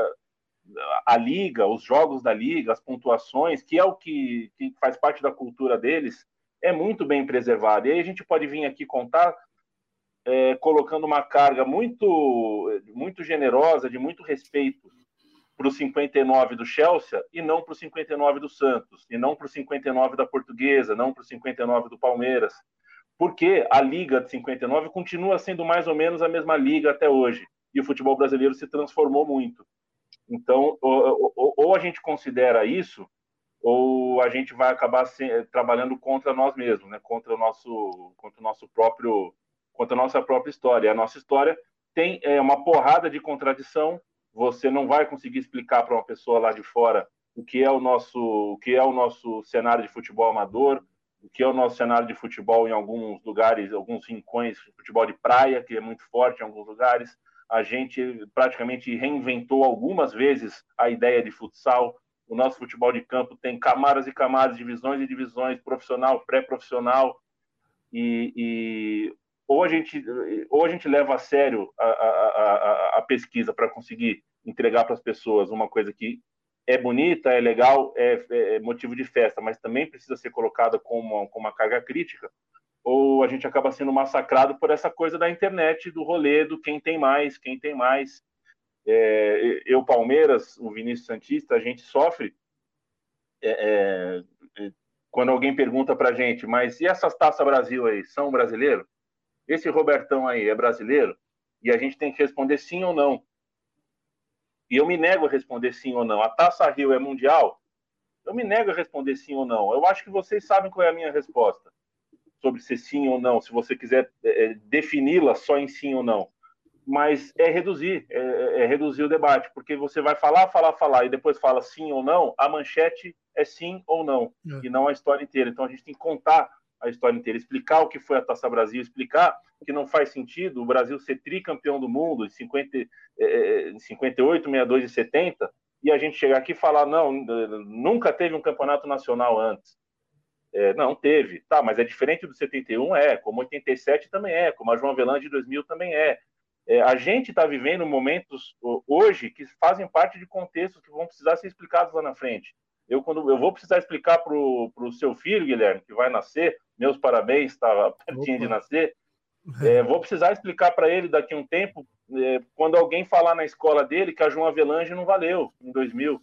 S5: a liga, os jogos da liga, as pontuações, que é o que, que faz parte da cultura deles, é muito bem preservado. E aí a gente pode vir aqui contar é, colocando uma carga muito, muito generosa, de muito respeito para o 59 do Chelsea e não para o 59 do Santos, e não para o 59 da Portuguesa, não para o 59 do Palmeiras. Porque a Liga de 59 continua sendo mais ou menos a mesma liga até hoje. E o futebol brasileiro se transformou muito. Então, ou, ou, ou a gente considera isso, ou a gente vai acabar se, trabalhando contra nós mesmos, né? contra, o nosso, contra o nosso próprio quanto a nossa própria história. A nossa história tem é, uma porrada de contradição. Você não vai conseguir explicar para uma pessoa lá de fora o que é o nosso, o que é o nosso cenário de futebol amador, o que é o nosso cenário de futebol em alguns lugares, alguns rincões, futebol de praia, que é muito forte em alguns lugares. A gente praticamente reinventou algumas vezes a ideia de futsal. O nosso futebol de campo tem camadas e camadas, divisões e divisões, profissional, pré-profissional. E, e, ou a gente, ou a gente leva a sério a, a, a, a pesquisa para conseguir entregar para as pessoas uma coisa que é bonita, é legal, é, é, motivo de festa, mas também precisa ser colocada como uma, com uma carga crítica, ou a gente acaba sendo massacrado por essa coisa da internet, do rolê, do quem tem mais, quem tem mais. É, eu, Palmeiras, o Vinícius Santista, a gente sofre é, é, quando alguém pergunta para gente, mas e essas Taça Brasil aí, são brasileiros? esse Robertão aí é brasileiro? E a gente tem que responder sim ou não. E eu me nego a responder sim ou não. A Taça Rio é mundial? Eu me nego a responder sim ou não. Eu acho que vocês sabem qual é a minha resposta sobre ser sim ou não, se você quiser é, defini-la só em sim ou não. Mas é reduzir, é, é, reduzir o debate, porque você vai falar, falar, falar e depois fala sim ou não, a manchete é sim ou não, é. e não a história inteira. Então a gente tem que contar a história inteira, explicar o que foi a Taça Brasil, explicar que não faz sentido o Brasil ser tricampeão do mundo em 50, eh, 58, 62 e 70 e a gente chegar aqui e falar, não, nunca teve um campeonato nacional antes. É, não, teve. Tá, mas é diferente do 71, é. Como 87 também é. Como a João Avelange de 2000 também é. é a gente está vivendo momentos hoje que fazem parte de contextos que vão precisar ser explicados lá na frente. Eu, quando eu vou precisar explicar para o seu filho, Guilherme, que vai nascer, meus parabéns, estava pertinho Opa. de nascer. É, vou precisar explicar para ele daqui a um tempo, é, quando alguém falar na escola dele que a João Avelange não valeu em 2000.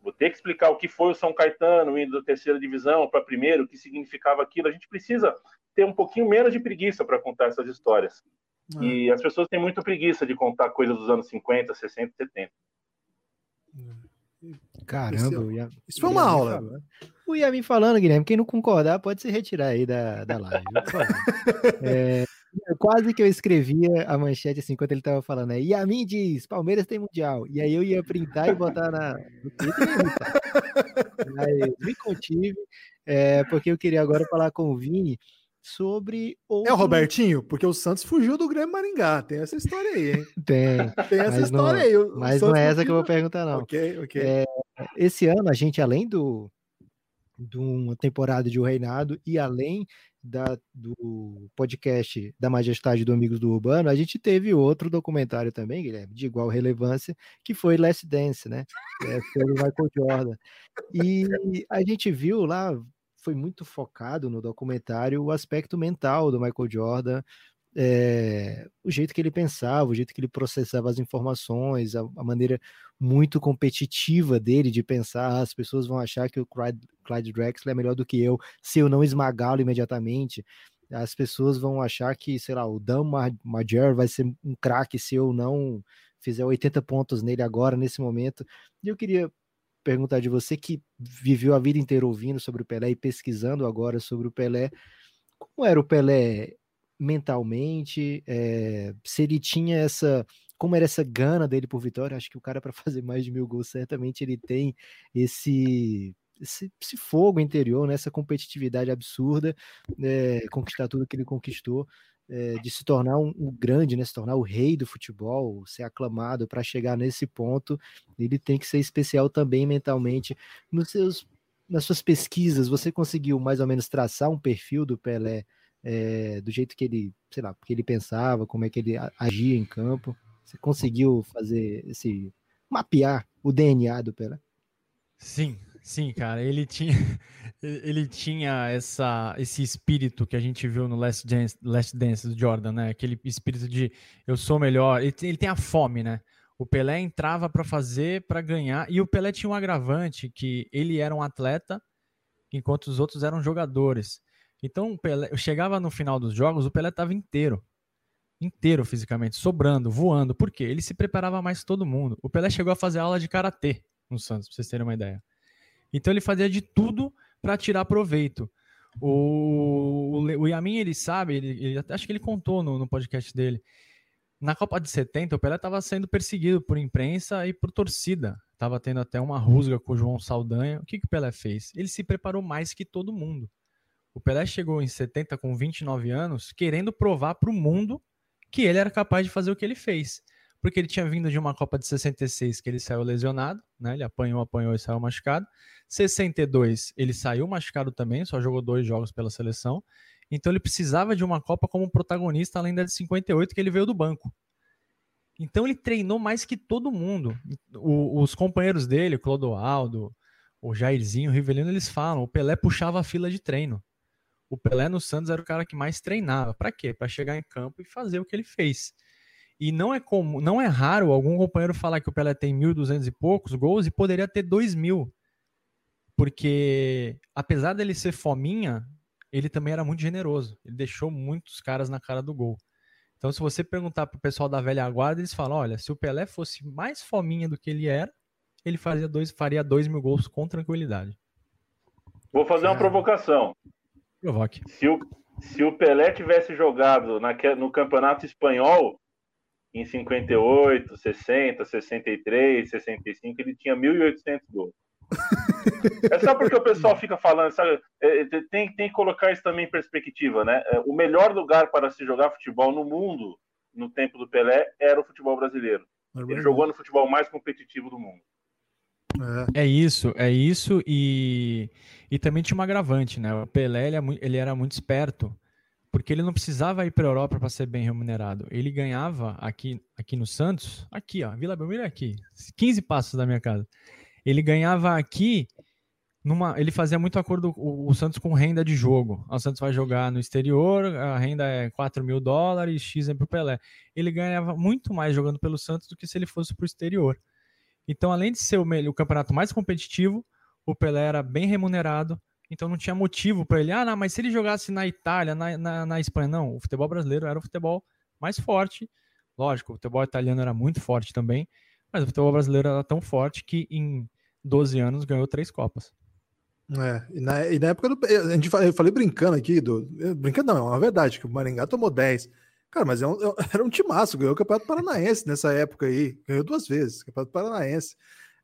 S5: Vou ter que explicar o que foi o São Caetano indo da terceira divisão para a primeira, o que significava aquilo. A gente precisa ter um pouquinho menos de preguiça para contar essas histórias. É. E as pessoas têm muita preguiça de contar coisas dos anos 50, 60, 70.
S3: Caramba,
S4: isso foi uma aula.
S3: Falando. O Yamin falando, Guilherme, quem não concordar pode se retirar aí da, da live. é, quase que eu escrevia a manchete assim, enquanto ele tava falando. É, Yamin diz, Palmeiras tem Mundial. E aí eu ia printar e botar na, e me contive, é, porque eu queria agora falar com o Vini sobre
S4: outro... É o Robertinho, porque o Santos fugiu do Grêmio Maringá. Tem essa história aí, hein?
S3: Tem.
S4: Tem essa história
S3: não,
S4: aí.
S3: O mas Santos não é essa que eu vou perguntar, não.
S4: Ok, ok.
S3: É, esse ano, a gente, além do de uma temporada de O Reinado e além da, do podcast da Majestade do Amigos do Urbano, a gente teve outro documentário também, Guilherme, de igual relevância, que foi Last Dance, né? É, foi o Michael Jordan. E a gente viu lá, foi muito focado no documentário o aspecto mental do Michael Jordan, é, o jeito que ele pensava, o jeito que ele processava as informações, a, a maneira muito competitiva dele de pensar, as pessoas vão achar que o Clyde, Clyde Drexler é melhor do que eu, se eu não esmagá-lo imediatamente, as pessoas vão achar que, sei lá, o Dan Major vai ser um craque se eu não fizer 80 pontos nele agora, nesse momento. E eu queria perguntar de você que viveu a vida inteira ouvindo sobre o Pelé e pesquisando agora sobre o Pelé, como era o Pelé mentalmente, é, se ele tinha essa, como era essa gana dele por vitória, acho que o cara para fazer mais de mil gols, certamente ele tem esse esse, esse fogo interior, né, essa competitividade absurda, é, conquistar tudo que ele conquistou, é, de se tornar um, um, grande, né, se tornar o rei do futebol, ser aclamado para chegar nesse ponto, ele tem que ser especial também mentalmente. Nos seus, nas suas pesquisas, você conseguiu mais ou menos traçar um perfil do Pelé é, do jeito que ele, sei lá, que ele pensava, como é que ele agia em campo. Você conseguiu fazer esse mapear o DNA do Pelé?
S6: Sim, sim, cara. Ele tinha, ele tinha essa, esse espírito que a gente viu no Last Dance, Last Dance do Jordan, né? Aquele espírito de eu sou melhor. Ele, ele tem a fome, né? O Pelé entrava para fazer, para ganhar, e o Pelé tinha um agravante que ele era um atleta, enquanto os outros eram jogadores. Então, o Pelé, eu chegava no final dos jogos, o Pelé estava inteiro. Inteiro fisicamente, sobrando, voando. Por quê? Ele se preparava mais que todo mundo. O Pelé chegou a fazer aula de karatê no Santos, para vocês terem uma ideia. Então ele fazia de tudo para tirar proveito. O, o, o Yamin, ele sabe, ele, ele, acho que ele contou no, no podcast dele. Na Copa de 70, o Pelé estava sendo perseguido por imprensa e por torcida. Tava tendo até uma rusga com o João Saldanha. O que, que o Pelé fez? Ele se preparou mais que todo mundo. O Pelé chegou em 70 com 29 anos, querendo provar para o mundo que ele era capaz de fazer o que ele fez. Porque ele tinha vindo de uma Copa de 66 que ele saiu lesionado, né? Ele apanhou, apanhou e saiu machucado. 62 ele saiu machucado também, só jogou dois jogos pela seleção. Então ele precisava de uma Copa como protagonista, além da de 58 que ele veio do banco. Então ele treinou mais que todo mundo. O, os companheiros dele, o Clodoaldo, o Jairzinho, o Rivelino, eles falam, o Pelé puxava a fila de treino o Pelé no Santos era o cara que mais treinava. Para quê? Para chegar em campo e fazer o que ele fez. E não é como, não é raro algum companheiro falar que o Pelé tem 1.200 e poucos gols e poderia ter 2.000. Porque apesar dele ser fominha, ele também era muito generoso. Ele deixou muitos caras na cara do gol. Então, se você perguntar pro pessoal da velha guarda, eles falam: olha, se o Pelé fosse mais fominha do que ele era, ele fazia dois, faria 2 mil gols com tranquilidade.
S5: Vou fazer uma provocação.
S6: Provoque.
S5: Se o, se o Pelé tivesse jogado na, no Campeonato Espanhol em 58, 60, 63, 65, ele tinha 1.800 gols. é só porque o pessoal fica falando, sabe? É, tem, tem que colocar isso também em perspectiva, né? É, o melhor lugar para se jogar futebol no mundo, no tempo do Pelé, era o futebol brasileiro. Ele jogou no futebol mais competitivo do mundo.
S6: É. é isso, é isso e, e também tinha um agravante, né? O Pelé ele, é ele era muito esperto, porque ele não precisava ir para a Europa para ser bem remunerado. Ele ganhava aqui, aqui no Santos, aqui ó, Vila Belmiro é aqui, 15 passos da minha casa. Ele ganhava aqui numa, ele fazia muito acordo o, o Santos com renda de jogo. O Santos vai jogar no exterior, a renda é 4 mil dólares, X é para o Pelé. Ele ganhava muito mais jogando pelo Santos do que se ele fosse para o exterior. Então, além de ser o, o campeonato mais competitivo, o Pelé era bem remunerado, então não tinha motivo para ele, ah, não, mas se ele jogasse na Itália, na, na, na, Espanha, não, o futebol brasileiro era o futebol mais forte, lógico, o futebol italiano era muito forte também, mas o futebol brasileiro era tão forte que em 12 anos ganhou três Copas.
S4: É, e na, e na época do. A gente, eu falei brincando aqui, do, brincando não, é uma verdade, que o Maringá tomou 10. Cara, mas é um, é era um timaço, ganhou o Campeonato Paranaense nessa época aí, ganhou duas vezes, Campeonato Paranaense.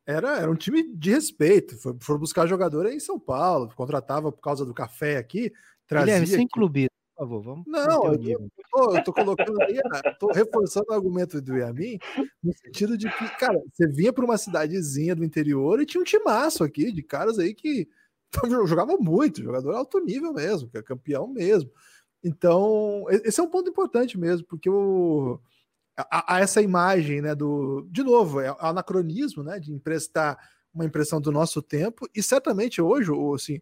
S4: Era, era um time de respeito, foi, foram buscar jogador em São Paulo, contratava por causa do café aqui,
S3: trazia... Guilherme, sem clube, por favor, vamos...
S4: Não, eu, eu, tô, eu tô colocando aí, tô reforçando o argumento do Yamin, no sentido de que, cara, você vinha para uma cidadezinha do interior e tinha um timaço aqui, de caras aí que jogava muito, jogador alto nível mesmo, que é campeão mesmo. Então, esse é um ponto importante mesmo, porque o, a, a essa imagem, né, do, de novo, é anacronismo, né, de emprestar uma impressão do nosso tempo, e certamente hoje, assim,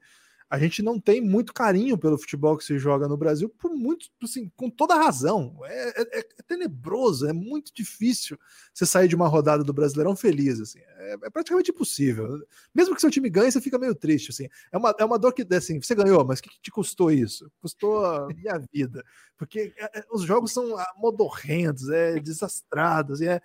S4: a gente não tem muito carinho pelo futebol que se joga no Brasil, por muito, assim, com toda razão. É, é, é, tenebroso, é muito difícil você sair de uma rodada do Brasileirão feliz, assim. É, é, praticamente impossível. Mesmo que seu time ganhe, você fica meio triste, assim. É uma, é uma dor que, assim, você ganhou, mas o que, que te custou isso? Custou a minha vida. Porque é, é, os jogos são modorrentos, é desastrados, é...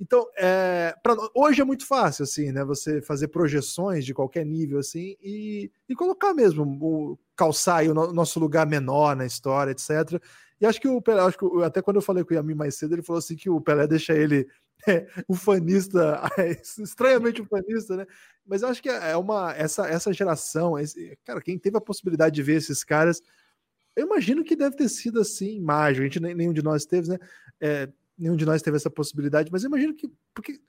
S4: Então, é, pra, hoje é muito fácil, assim, né? Você fazer projeções de qualquer nível, assim, e, e colocar mesmo, o, calçar o no, nosso lugar menor na história, etc. E acho que o Pelé, acho que até quando eu falei com o Yami mais cedo, ele falou assim que o Pelé deixa ele é, ufanista, estranhamente ufanista, né? Mas eu acho que é uma essa, essa geração, esse, cara, quem teve a possibilidade de ver esses caras, eu imagino que deve ter sido assim, mágico. A gente nenhum de nós teve, né? É, nenhum de nós teve essa possibilidade, mas eu imagino que porque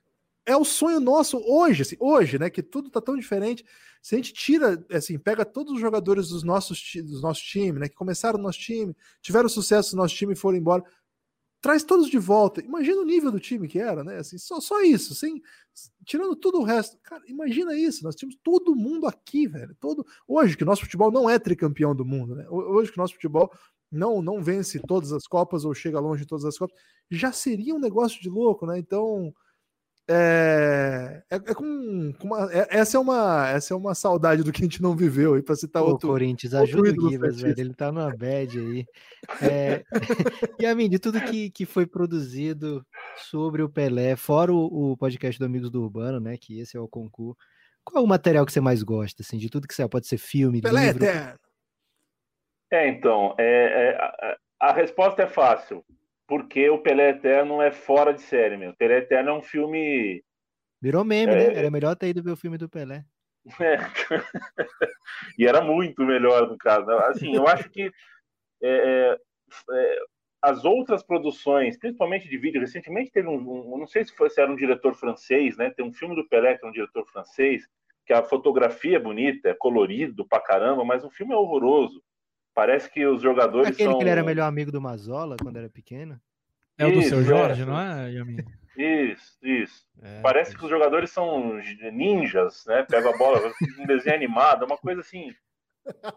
S4: é o sonho nosso hoje, assim, hoje, né? Que tudo tá tão diferente. Se a gente tira, assim, pega todos os jogadores dos nossos, dos nossos times, né? Que começaram no nosso time, tiveram sucesso no nosso time e foram embora, traz todos de volta. Imagina o nível do time que era, né? Assim, só, só isso, sem, tirando tudo o resto. Cara, imagina isso. Nós tínhamos todo mundo aqui, velho. Todo hoje que nosso futebol não é tricampeão do mundo, né? Hoje que nosso futebol não não vence todas as copas ou chega longe de todas as copas, já seria um negócio de louco, né? Então, é, é, é com, com uma, é, essa é uma essa é uma saudade do que a gente não viveu aí para citar
S3: Ô,
S4: outro.
S3: Corinthians, ajuda o Gibas, velho, ele tá numa bad aí. É, e a mim, de tudo que, que foi produzido sobre o Pelé, fora o, o, podcast do Amigos do Urbano, né, que esse é o concurso, qual é o material que você mais gosta, assim, de tudo que você pode ser filme,
S4: Pelé
S3: livro?
S4: Eterno.
S5: É, então, é, é, a, a, resposta é fácil, porque o Pelé Eterno é fora de série mesmo. Pelé Eterno é um filme.
S3: Virou meme, é, né? Era melhor ter ido ver o filme do Pelé.
S5: É. e era muito melhor no caso. Né? Assim, eu acho que é, é, as outras produções, principalmente de vídeo, recentemente teve um, um não sei se, foi, se era um diretor francês, né? Tem um filme do Pelé que é um diretor francês, que a fotografia é bonita, é colorido pra caramba, mas o filme é horroroso. Parece que os jogadores
S3: Aquele
S5: são...
S3: que ele era melhor amigo do Mazola quando era pequeno?
S6: É o do seu Jorge, é. não é, Yamin?
S5: Isso, isso. É, Parece é. que os jogadores são ninjas, né? Pega a bola, um desenho animado, uma coisa assim.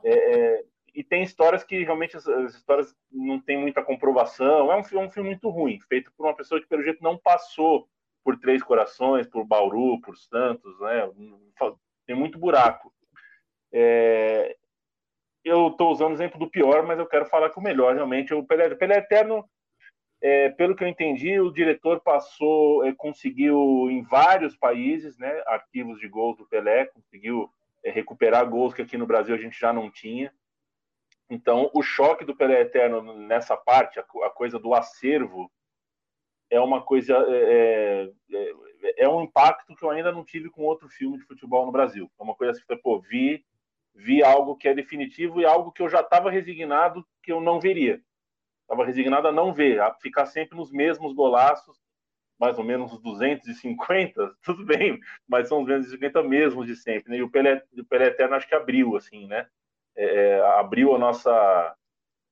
S5: É, é, e tem histórias que realmente as, as, histórias não tem muita comprovação. É um, é um filme muito ruim, feito por uma pessoa que, pelo jeito, não passou por Três Corações, por Bauru, por Santos, né? Tem muito buraco. É, eu estou usando o exemplo do pior, mas eu quero falar que o melhor, realmente. O Pelé, Pelé Eterno, é, pelo que eu entendi, o diretor passou, é, conseguiu em vários países, né, arquivos de gols do Pelé, conseguiu é, recuperar gols que aqui no Brasil a gente já não tinha. Então, o choque do Pelé Eterno nessa parte, a, a coisa do acervo, é uma coisa, é, é, é, é um impacto que eu ainda não tive com outro filme de futebol no Brasil. É uma coisa assim, pô, vi vi algo que é definitivo e algo que eu já estava resignado que eu não veria. Estava resignado a não ver, a ficar sempre nos mesmos golaços, mais ou menos os 250, tudo bem, mas são os 250 mesmos de sempre. Né? E o Pelé, o Pelé Eterno acho que abriu, assim, né? É, é abriu a nossa.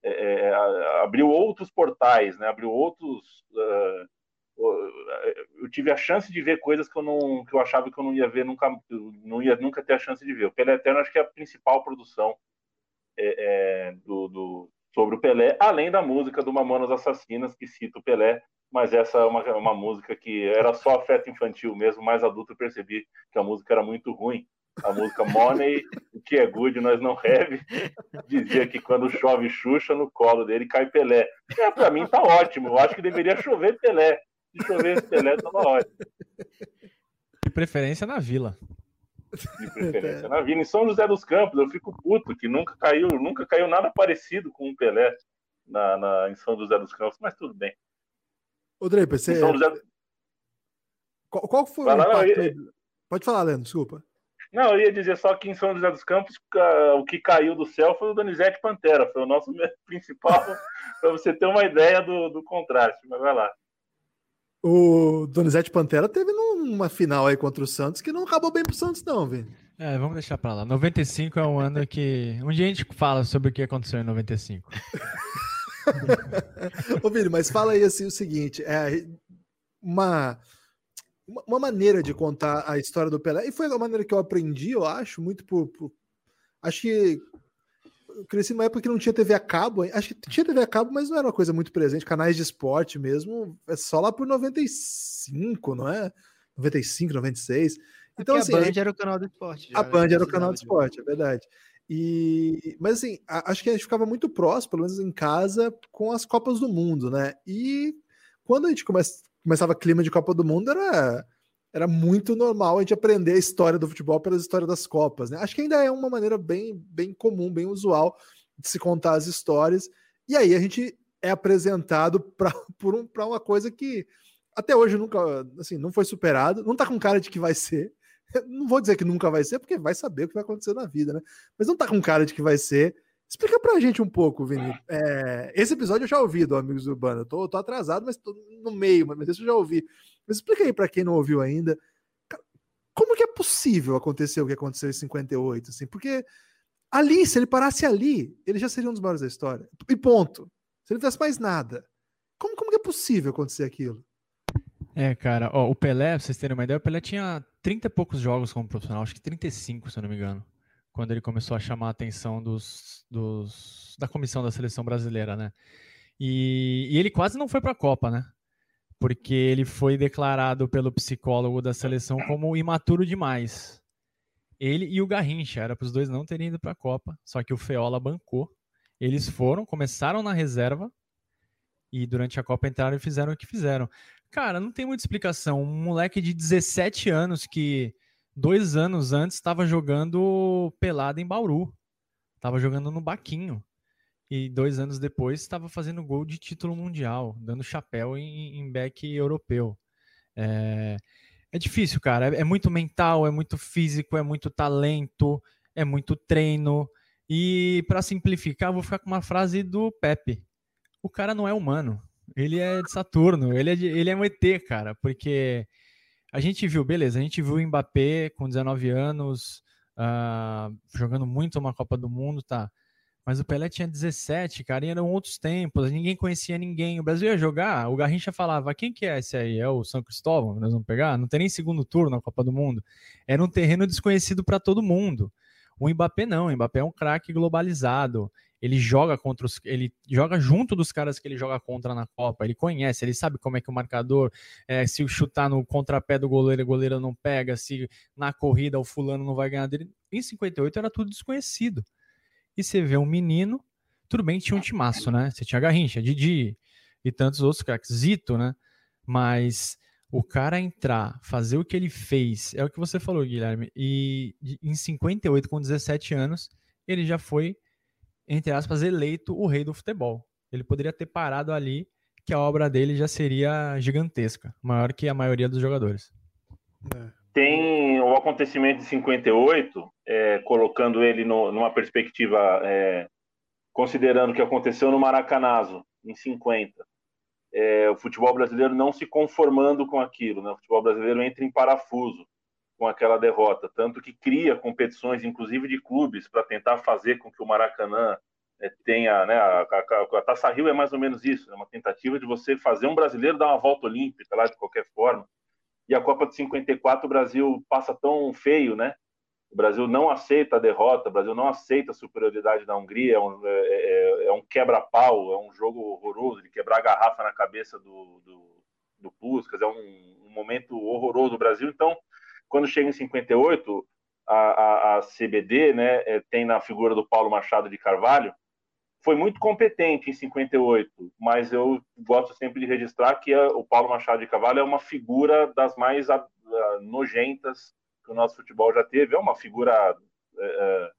S5: É, é abriu outros portais, né? Abriu outros. Uh, eu tive a chance de ver coisas que eu não que eu achava que eu não ia ver nunca não ia nunca ter a chance de ver o Pelé Eterno acho que é a principal produção é, é, do, do, sobre o Pelé além da música do Mamonas Assassinas que cita o Pelé mas essa é uma, uma música que era só afeto infantil mesmo mais adulto eu percebi que a música era muito ruim a música Money, que é good nós não have, dizia que quando chove Xuxa no colo dele cai Pelé. É, para mim tá ótimo, eu acho que deveria chover Pelé. Se chover esse Pelé, tava ótimo.
S6: De preferência na vila.
S5: De preferência na vila. Em São José dos Campos, eu fico puto que nunca caiu, nunca caiu nada parecido com o Pelé na, na, em São José dos Campos, mas tudo bem.
S4: Ô, Draper, você. José... Qual, qual, foi Vai o lá, impacto? Ia... Pode falar, Leandro, desculpa.
S5: Não, eu ia dizer só que em São José dos Campos o que caiu do céu foi o Donizete Pantera, foi o nosso principal, para você ter uma ideia do, do contraste, mas vai lá.
S4: O Donizete Pantera teve numa final aí contra o Santos que não acabou bem pro Santos, não, velho.
S6: É, vamos deixar pra lá. 95 é um ano que. Um dia a gente fala sobre o que aconteceu em 95.
S4: Ô, Vini, mas fala aí assim o seguinte: é uma, uma maneira de contar a história do Pelé, e foi a maneira que eu aprendi, eu acho, muito por. por acho que eu cresci numa época que não tinha TV a cabo, acho que tinha TV a cabo, mas não era uma coisa muito presente, canais de esporte mesmo, é só lá por 95, não é? 95, 96. Então, assim,
S3: a Band era o canal do esporte.
S4: Já, a Band era o canal do esporte, é verdade. E, mas assim, acho que a gente ficava muito próximo, pelo menos em casa, com as Copas do Mundo, né? E quando a gente come, começava clima de Copa do Mundo, era, era muito normal a gente aprender a história do futebol pela história das Copas, né? Acho que ainda é uma maneira bem, bem comum, bem usual de se contar as histórias. E aí a gente é apresentado para um, uma coisa que até hoje nunca, assim, não foi superado, não tá com cara de que vai ser. Não vou dizer que nunca vai ser, porque vai saber o que vai acontecer na vida, né? Mas não tá com cara de que vai ser. Explica pra gente um pouco, Vini. É, esse episódio eu já ouvi do Amigos Urbano. Eu tô, tô atrasado, mas tô no meio, mas esse eu já ouvi. Mas explica aí pra quem não ouviu ainda. Como que é possível acontecer o que aconteceu em 58? Assim? Porque ali, se ele parasse ali, ele já seria um dos maiores da história. E ponto. Se ele não tivesse mais nada. Como, como que é possível acontecer aquilo?
S6: É, cara, ó, o Pelé, pra vocês terem uma ideia, o Pelé tinha 30 e poucos jogos como profissional, acho que 35, se eu não me engano, quando ele começou a chamar a atenção dos, dos da comissão da seleção brasileira, né? E, e ele quase não foi para a Copa, né? Porque ele foi declarado pelo psicólogo da seleção como imaturo demais. Ele e o Garrincha, era para os dois não terem ido para a Copa, só que o Feola bancou. Eles foram, começaram na reserva e durante a Copa entraram e fizeram o que fizeram. Cara, não tem muita explicação. Um moleque de 17 anos que dois anos antes estava jogando pelado em Bauru. Estava jogando no Baquinho. E dois anos depois estava fazendo gol de título mundial, dando chapéu em, em back europeu. É, é difícil, cara. É, é muito mental, é muito físico, é muito talento, é muito treino. E para simplificar, vou ficar com uma frase do Pepe: o cara não é humano. Ele é de Saturno, ele é, de, ele é um ET, cara, porque a gente viu, beleza, a gente viu o Mbappé com 19 anos, uh, jogando muito uma Copa do Mundo, tá? Mas o Pelé tinha 17, cara, e eram outros tempos, ninguém conhecia ninguém. O Brasil ia jogar, o Garrincha falava: quem que é esse aí? É o São Cristóvão? Nós vamos pegar? Não tem nem segundo turno na Copa do Mundo. Era um terreno desconhecido para todo mundo. O Mbappé não, o Mbappé é um craque globalizado ele joga contra os, ele joga junto dos caras que ele joga contra na Copa, ele conhece, ele sabe como é que o marcador, é, se chutar no contrapé do goleiro, o goleiro não pega, se na corrida o fulano não vai ganhar dele. Em 58 era tudo desconhecido. E você vê um menino, tudo bem tinha um timaço, né? Você tinha Garrincha, Didi e tantos outros craques, Zito, né? Mas o cara entrar, fazer o que ele fez, é o que você falou, Guilherme, e em 58, com 17 anos, ele já foi entre aspas, eleito o rei do futebol. Ele poderia ter parado ali, que a obra dele já seria gigantesca, maior que a maioria dos jogadores.
S5: É. Tem o acontecimento de 58, é, colocando ele no, numa perspectiva, é, considerando o que aconteceu no Maracanazo, em 50. É, o futebol brasileiro não se conformando com aquilo, né? o futebol brasileiro entra em parafuso com aquela derrota, tanto que cria competições, inclusive de clubes, para tentar fazer com que o Maracanã é, tenha, né, a, a, a, Taça Rio é mais ou menos isso, é uma tentativa de você fazer um brasileiro dar uma volta olímpica lá de qualquer forma. E a Copa de 54 o Brasil passa tão feio, né? O Brasil não aceita a derrota, o Brasil não aceita a superioridade da Hungria, é um, é, é, é um quebra-pau, é um jogo horroroso de quebrar a garrafa na cabeça do, do, do Puskas, é um, um momento horroroso do Brasil. Então, quando chega em 58, a, a, a CBD né, é, tem na figura do Paulo Machado de Carvalho, foi muito competente em 58, mas eu gosto sempre de registrar que o Paulo Machado de Carvalho é uma figura das mais nojentas que o nosso futebol já teve. É uma figura, é,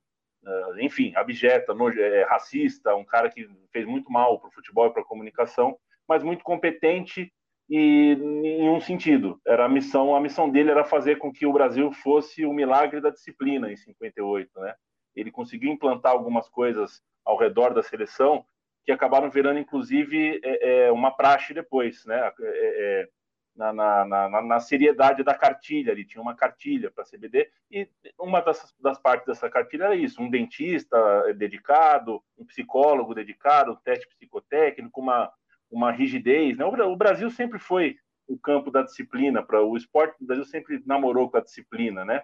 S5: é, enfim, abjeta, é, racista, um cara que fez muito mal para o futebol e para a comunicação, mas muito competente e em um sentido, era a missão, a missão dele era fazer com que o Brasil fosse o milagre da disciplina em 58, né? Ele conseguiu implantar algumas coisas ao redor da seleção que acabaram virando inclusive é, é, uma praxe depois, né? É, é na, na, na, na, seriedade da cartilha. Ele tinha uma cartilha para CBD e uma das, das partes dessa cartilha era isso: um dentista dedicado, um psicólogo dedicado, um teste psicotécnico, uma, uma rigidez. Né? O Brasil sempre foi o campo da disciplina para o esporte. O Brasil sempre namorou com a disciplina, né?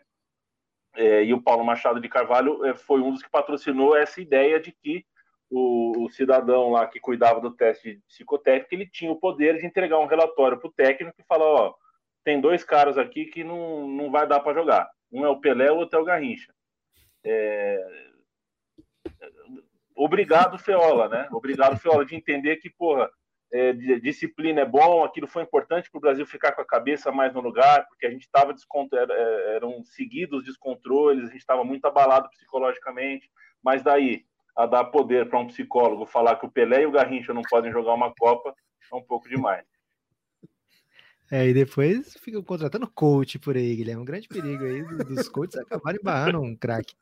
S5: É, e o Paulo Machado de Carvalho é, foi um dos que patrocinou essa ideia de que o, o, cidadão lá que cuidava do teste psicotécnico, ele tinha o poder de entregar um relatório para o técnico e falar, ó, tem dois caras aqui que não, não vai dar para jogar. Um é o Pelé, o outro é o Garrincha. É... Obrigado, Feola, né? Obrigado, Feola, de entender que, porra, é, disciplina é bom, aquilo foi importante para o Brasil ficar com a cabeça mais no lugar, porque a gente estava é, eram seguidos descontroles, a gente estava muito abalado psicologicamente, mas daí a dar poder para um psicólogo falar que o Pelé e o Garrincha não podem jogar uma Copa é um pouco demais.
S3: É, e depois ficam contratando coach por aí, Guilherme. Um grande perigo aí dos coaches acabarem barrando um craque.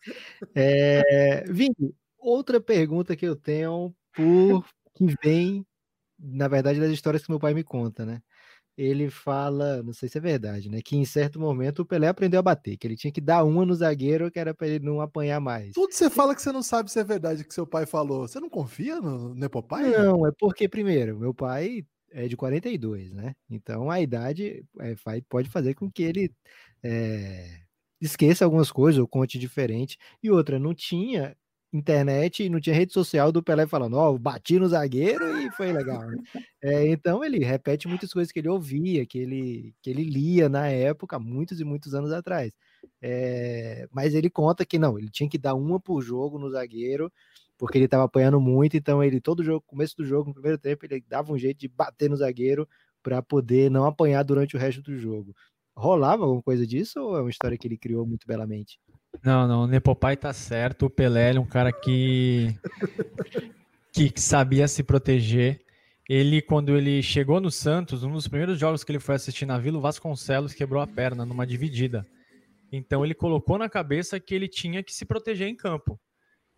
S3: É, outra pergunta que eu tenho por que vem, na verdade, das histórias que meu pai me conta, né? ele fala, não sei se é verdade, né? Que em certo momento o Pelé aprendeu a bater, que ele tinha que dar uma no zagueiro, que era para ele não apanhar mais.
S4: Tudo você fala que você não sabe se é verdade que seu pai falou. Você não confia no Nepopai?
S3: Não, é porque, primeiro, meu pai é de 42, né? Então a idade é, pode fazer com que ele é, esqueça algumas coisas ou conte diferente. E outra, não tinha internet e não tinha rede social do Pelé falando, ó, oh, bati no zagueiro e foi legal. Né? É, então ele repete muitas coisas que ele ouvia, que ele, que ele lia na época, muitos e muitos anos atrás. É, mas ele conta que não, ele tinha que dar uma por jogo no zagueiro, porque ele estava apanhando muito, então ele, todo jogo, começo do jogo, no primeiro tempo, ele dava um jeito de bater no zagueiro para poder não apanhar durante o resto do jogo. Rolava alguma coisa disso ou é uma história que ele criou muito belamente?
S6: Não, não, o Nepopai tá certo. O Pelé é um cara que, que sabia se proteger. Ele, quando ele chegou no Santos, um dos primeiros jogos que ele foi assistir na Vila, o Vasconcelos quebrou a perna numa dividida. Então ele colocou na cabeça que ele tinha que se proteger em campo.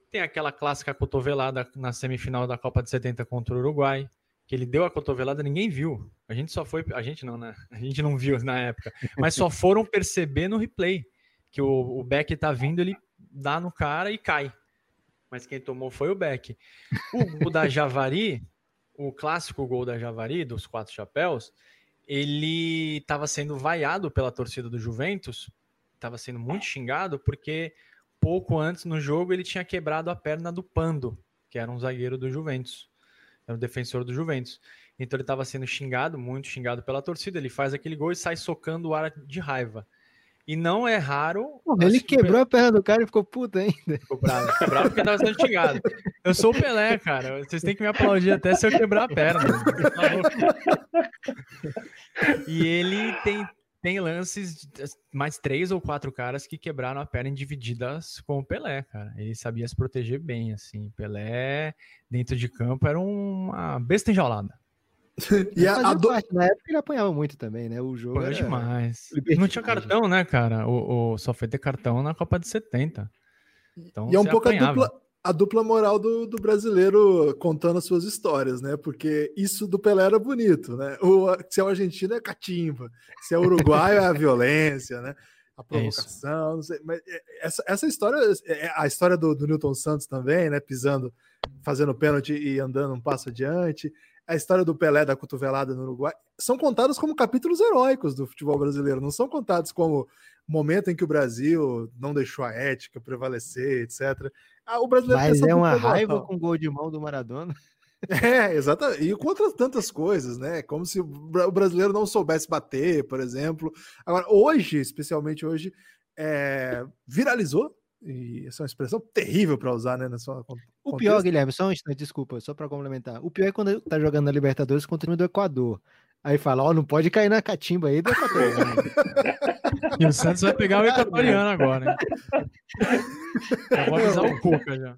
S6: Tem aquela clássica cotovelada na semifinal da Copa de 70 contra o Uruguai, que ele deu a cotovelada, ninguém viu. A gente só foi, a gente não, né? A gente não viu na época, mas só foram perceber no replay que o, o Beck tá vindo, ele dá no cara e cai. Mas quem tomou foi o Beck. O, o da Javari, o clássico gol da Javari, dos quatro chapéus, ele estava sendo vaiado pela torcida do Juventus, estava sendo muito xingado, porque pouco antes no jogo ele tinha quebrado a perna do Pando, que era um zagueiro do Juventus, era um defensor do Juventus. Então ele estava sendo xingado, muito xingado pela torcida. Ele faz aquele gol e sai socando o ar de raiva. E não é raro.
S3: ele quebrou a perna do cara e ficou puto ainda.
S6: Ficou bravo, ficou bravo porque tava sendo xingado. Eu sou o Pelé, cara. Vocês têm que me aplaudir até se eu quebrar a perna. e ele tem, tem lances, mais três ou quatro caras que quebraram a perna em divididas com o Pelé, cara. Ele sabia se proteger bem, assim. Pelé, dentro de campo, era uma besta enjaulada.
S3: e a, a do... parte, na época ele apanhava muito também, né? O jogo
S6: era demais. Não tinha cartão, né, cara? O, o, só foi ter cartão na Copa de 70.
S4: Então, e é um pouco a dupla, a dupla moral do, do, brasileiro contando as suas histórias, né? Porque isso do Pelé era bonito, né? O, se é o argentino é catimba, se é o uruguaio é a violência, né? A é provocação, é não sei. Mas é, essa, essa história, a história do, do Newton Santos também, né? Pisando, fazendo pênalti e andando um passo adiante a história do Pelé da cotovelada no Uruguai, são contados como capítulos heróicos do futebol brasileiro, não são contados como momento em que o Brasil não deixou a ética prevalecer, etc.
S3: Ah, o brasileiro Mas é uma raiva com o gol de mão do Maradona.
S4: É, exatamente. E com outras tantas coisas, né? Como se o brasileiro não soubesse bater, por exemplo. Agora, hoje, especialmente hoje, é, viralizou e essa é uma expressão terrível para usar, né? Na sua
S3: o pior, Guilherme, só um instante, desculpa, só para complementar. O pior é quando tá jogando na Libertadores contra o time do Equador. Aí fala, ó, oh, não pode cair na catimba aí do Equador.
S6: e o Santos vai pegar o equatoriano agora, hein? Eu vou avisar o Cuca já.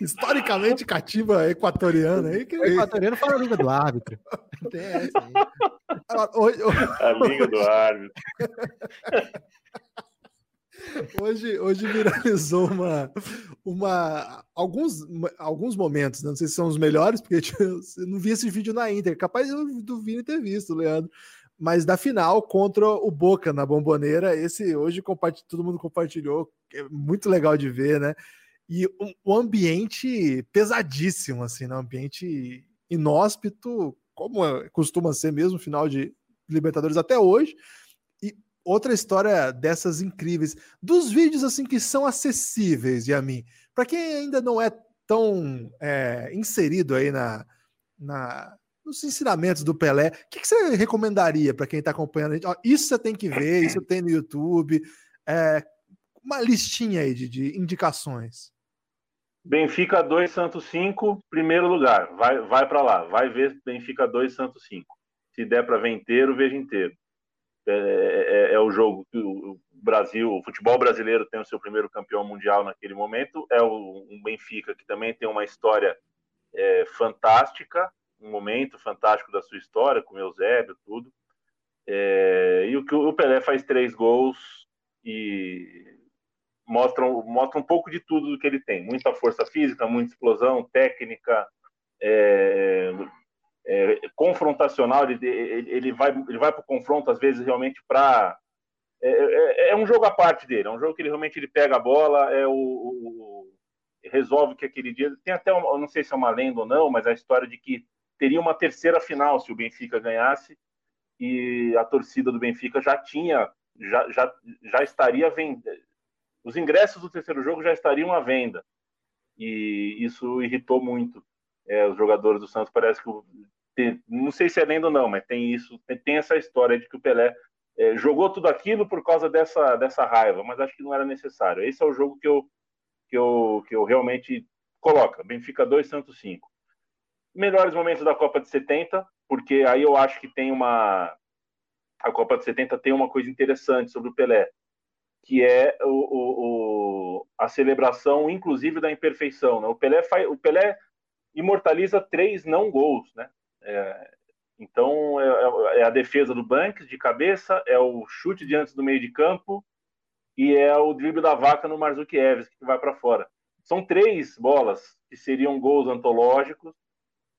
S4: Historicamente, catimba equatoriana aí.
S3: Que... O equatoriano fala a língua do árbitro. Tem essa aí.
S5: A língua do árbitro.
S4: Hoje, hoje viralizou uma, uma, alguns, alguns momentos, né? não sei se são os melhores, porque eu não vi esse vídeo na Inter, capaz eu do Vini ter visto, Leandro. mas da final contra o Boca na Bomboneira. Esse hoje todo mundo compartilhou, é muito legal de ver, né? E o um, ambiente pesadíssimo, assim, né? Um ambiente inóspito, como é, costuma ser mesmo, final de Libertadores até hoje. Outra história dessas incríveis, dos vídeos assim que são acessíveis, a mim, para quem ainda não é tão é, inserido aí na, na nos ensinamentos do Pelé, o que, que você recomendaria para quem está acompanhando a gente? Ó, isso você tem que ver, isso tem no YouTube. É, uma listinha aí de, de indicações.
S5: Benfica 2, Santos 5, primeiro lugar. Vai, vai para lá, vai ver Benfica 2, Santos 5. Se der para ver inteiro, veja inteiro. É, é, é, o jogo que o Brasil, o futebol brasileiro tem o seu primeiro campeão mundial naquele momento. É o, um Benfica que também tem uma história é, fantástica, um momento fantástico da sua história, com o Eusébio, tudo. É, e o que o Pelé faz três gols e mostra, mostra um pouco de tudo do que ele tem. Muita força física, muita explosão, técnica, é, confrontacional. Ele, ele, vai, ele vai para o confronto, às vezes, realmente para. É, é, é, um jogo à parte dele, é um jogo que ele realmente ele pega a bola, é o, o resolve que aquele dia. Tem até, uma, não sei se é uma lenda ou não, mas a história de que teria uma terceira final se o Benfica ganhasse e a torcida do Benfica já tinha, já, já, já estaria vendendo. Os ingressos do terceiro jogo já estariam à venda. E isso irritou muito é, os jogadores do Santos. Parece que, tem, não sei se é lenda ou não, mas tem isso, tem, tem essa história de que o Pelé é, jogou tudo aquilo por causa dessa, dessa raiva, mas acho que não era necessário. Esse é o jogo que eu, que eu, que eu realmente coloco. Benfica 2, Santos 5 melhores momentos da Copa de 70, porque aí eu acho que tem uma. A Copa de 70 tem uma coisa interessante sobre o Pelé, que é o, o, o a celebração, inclusive, da imperfeição. Né? O, Pelé faz, o Pelé imortaliza três não gols. Né? É, então, é, é, a defesa do Banks de cabeça, é o chute diante do meio de campo e é o drible da vaca no Marzukiewicz, que vai para fora. São três bolas que seriam gols antológicos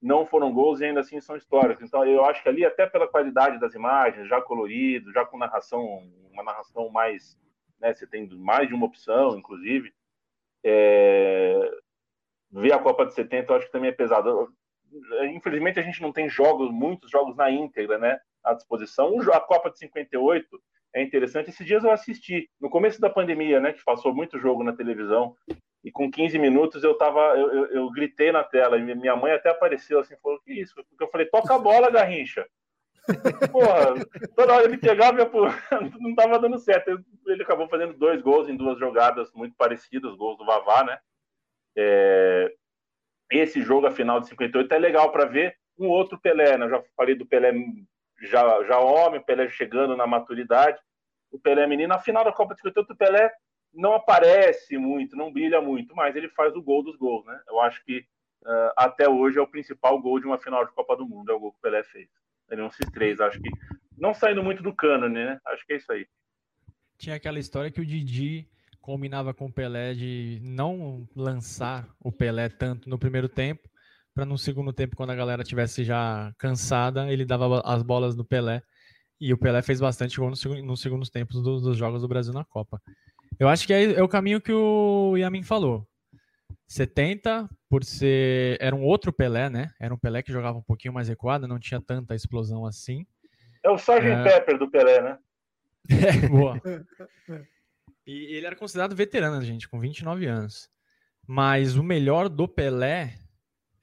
S5: não foram gols e ainda assim são históricos. Então eu acho que ali, até pela qualidade das imagens, já colorido, já com narração, uma narração mais. Né, você tem mais de uma opção, inclusive. É, ver a Copa de 70 eu acho que também é pesado. Infelizmente a gente não tem jogos, muitos jogos na íntegra, né, à disposição. A Copa de 58 é interessante. Esses dias eu assisti, no começo da pandemia, né, que passou muito jogo na televisão, e com 15 minutos eu tava, eu, eu, eu, gritei na tela, e minha mãe até apareceu assim, falou, que isso? Porque eu falei, toca a bola, Garrincha. Porra, toda hora ele pegava e não tava dando certo. Ele acabou fazendo dois gols em duas jogadas muito parecidas, gols do Vavá, né? É... Esse jogo, a final de 58, é legal para ver um outro Pelé, né? Já falei do Pelé já, já homem, Pelé chegando na maturidade, o Pelé menino. Na final da Copa de 58, o Pelé não aparece muito, não brilha muito, mas ele faz o gol dos gols, né? Eu acho que uh, até hoje é o principal gol de uma final de Copa do Mundo, é o gol que o Pelé fez. Ele é um três, acho que não saindo muito do cânone, né? Acho que é isso aí.
S6: Tinha aquela história que o Didi combinava com o Pelé de não lançar o Pelé tanto no primeiro tempo, para no segundo tempo, quando a galera tivesse já cansada, ele dava as bolas no Pelé. E o Pelé fez bastante gol nos, nos segundos tempos dos, dos jogos do Brasil na Copa. Eu acho que é, é o caminho que o Yamin falou. 70, por ser. Era um outro Pelé, né? Era um Pelé que jogava um pouquinho mais recuado, não tinha tanta explosão assim.
S5: É o Sgt. É... Pepper do Pelé, né?
S6: É, boa. E ele era considerado veterano, gente, com 29 anos. Mas o melhor do Pelé,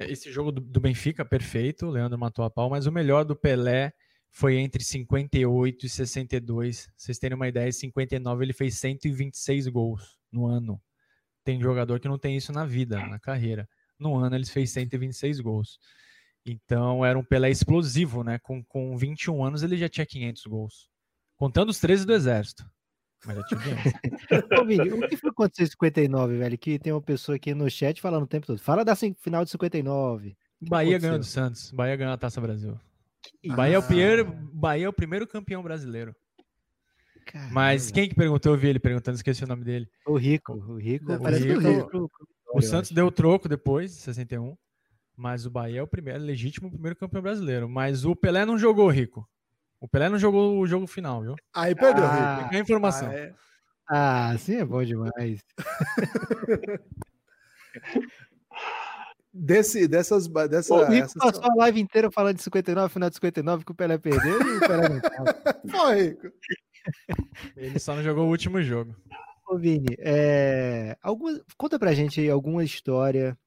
S6: esse jogo do, do Benfica, perfeito, o Leandro matou a pau, mas o melhor do Pelé foi entre 58 e 62. Vocês terem uma ideia, em 59 ele fez 126 gols no ano. Tem jogador que não tem isso na vida, na carreira. No ano ele fez 126 gols. Então era um Pelé explosivo, né? Com, com 21 anos ele já tinha 500 gols. Contando os 13 do Exército. Mas tinha 500.
S3: Ô, Vini, o que foi acontecer em 59, velho? Que tem uma pessoa aqui no chat falando o tempo todo. Fala da final de 59.
S6: Bahia ganhou do Santos. Bahia ganhou a Taça Brasil. Bahia, é o primeiro, Bahia é o primeiro campeão brasileiro. Caramba. Mas quem que perguntou? Eu vi ele perguntando, esqueci o nome dele.
S3: O Rico. O Rico.
S6: O, Rico, Rico. o Santos deu troco depois, 61. Mas o Bahia é o primeiro, é legítimo primeiro campeão brasileiro. Mas o Pelé não jogou, Rico. O Pelé não jogou o jogo final, viu?
S4: Aí perdeu,
S3: Ah,
S4: Rico.
S6: A informação.
S4: Ah, é.
S3: Ah, assim é bom demais.
S4: Desse, dessas, dessa,
S3: o Rico
S4: essas-
S3: passou a live inteira falando de 59, final de 59, que o Pelé perdeu e o Pelé não tava.
S4: Rico.
S6: Ele só não jogou o último jogo.
S3: Ô, Vini, é, alguma, conta pra gente aí alguma história.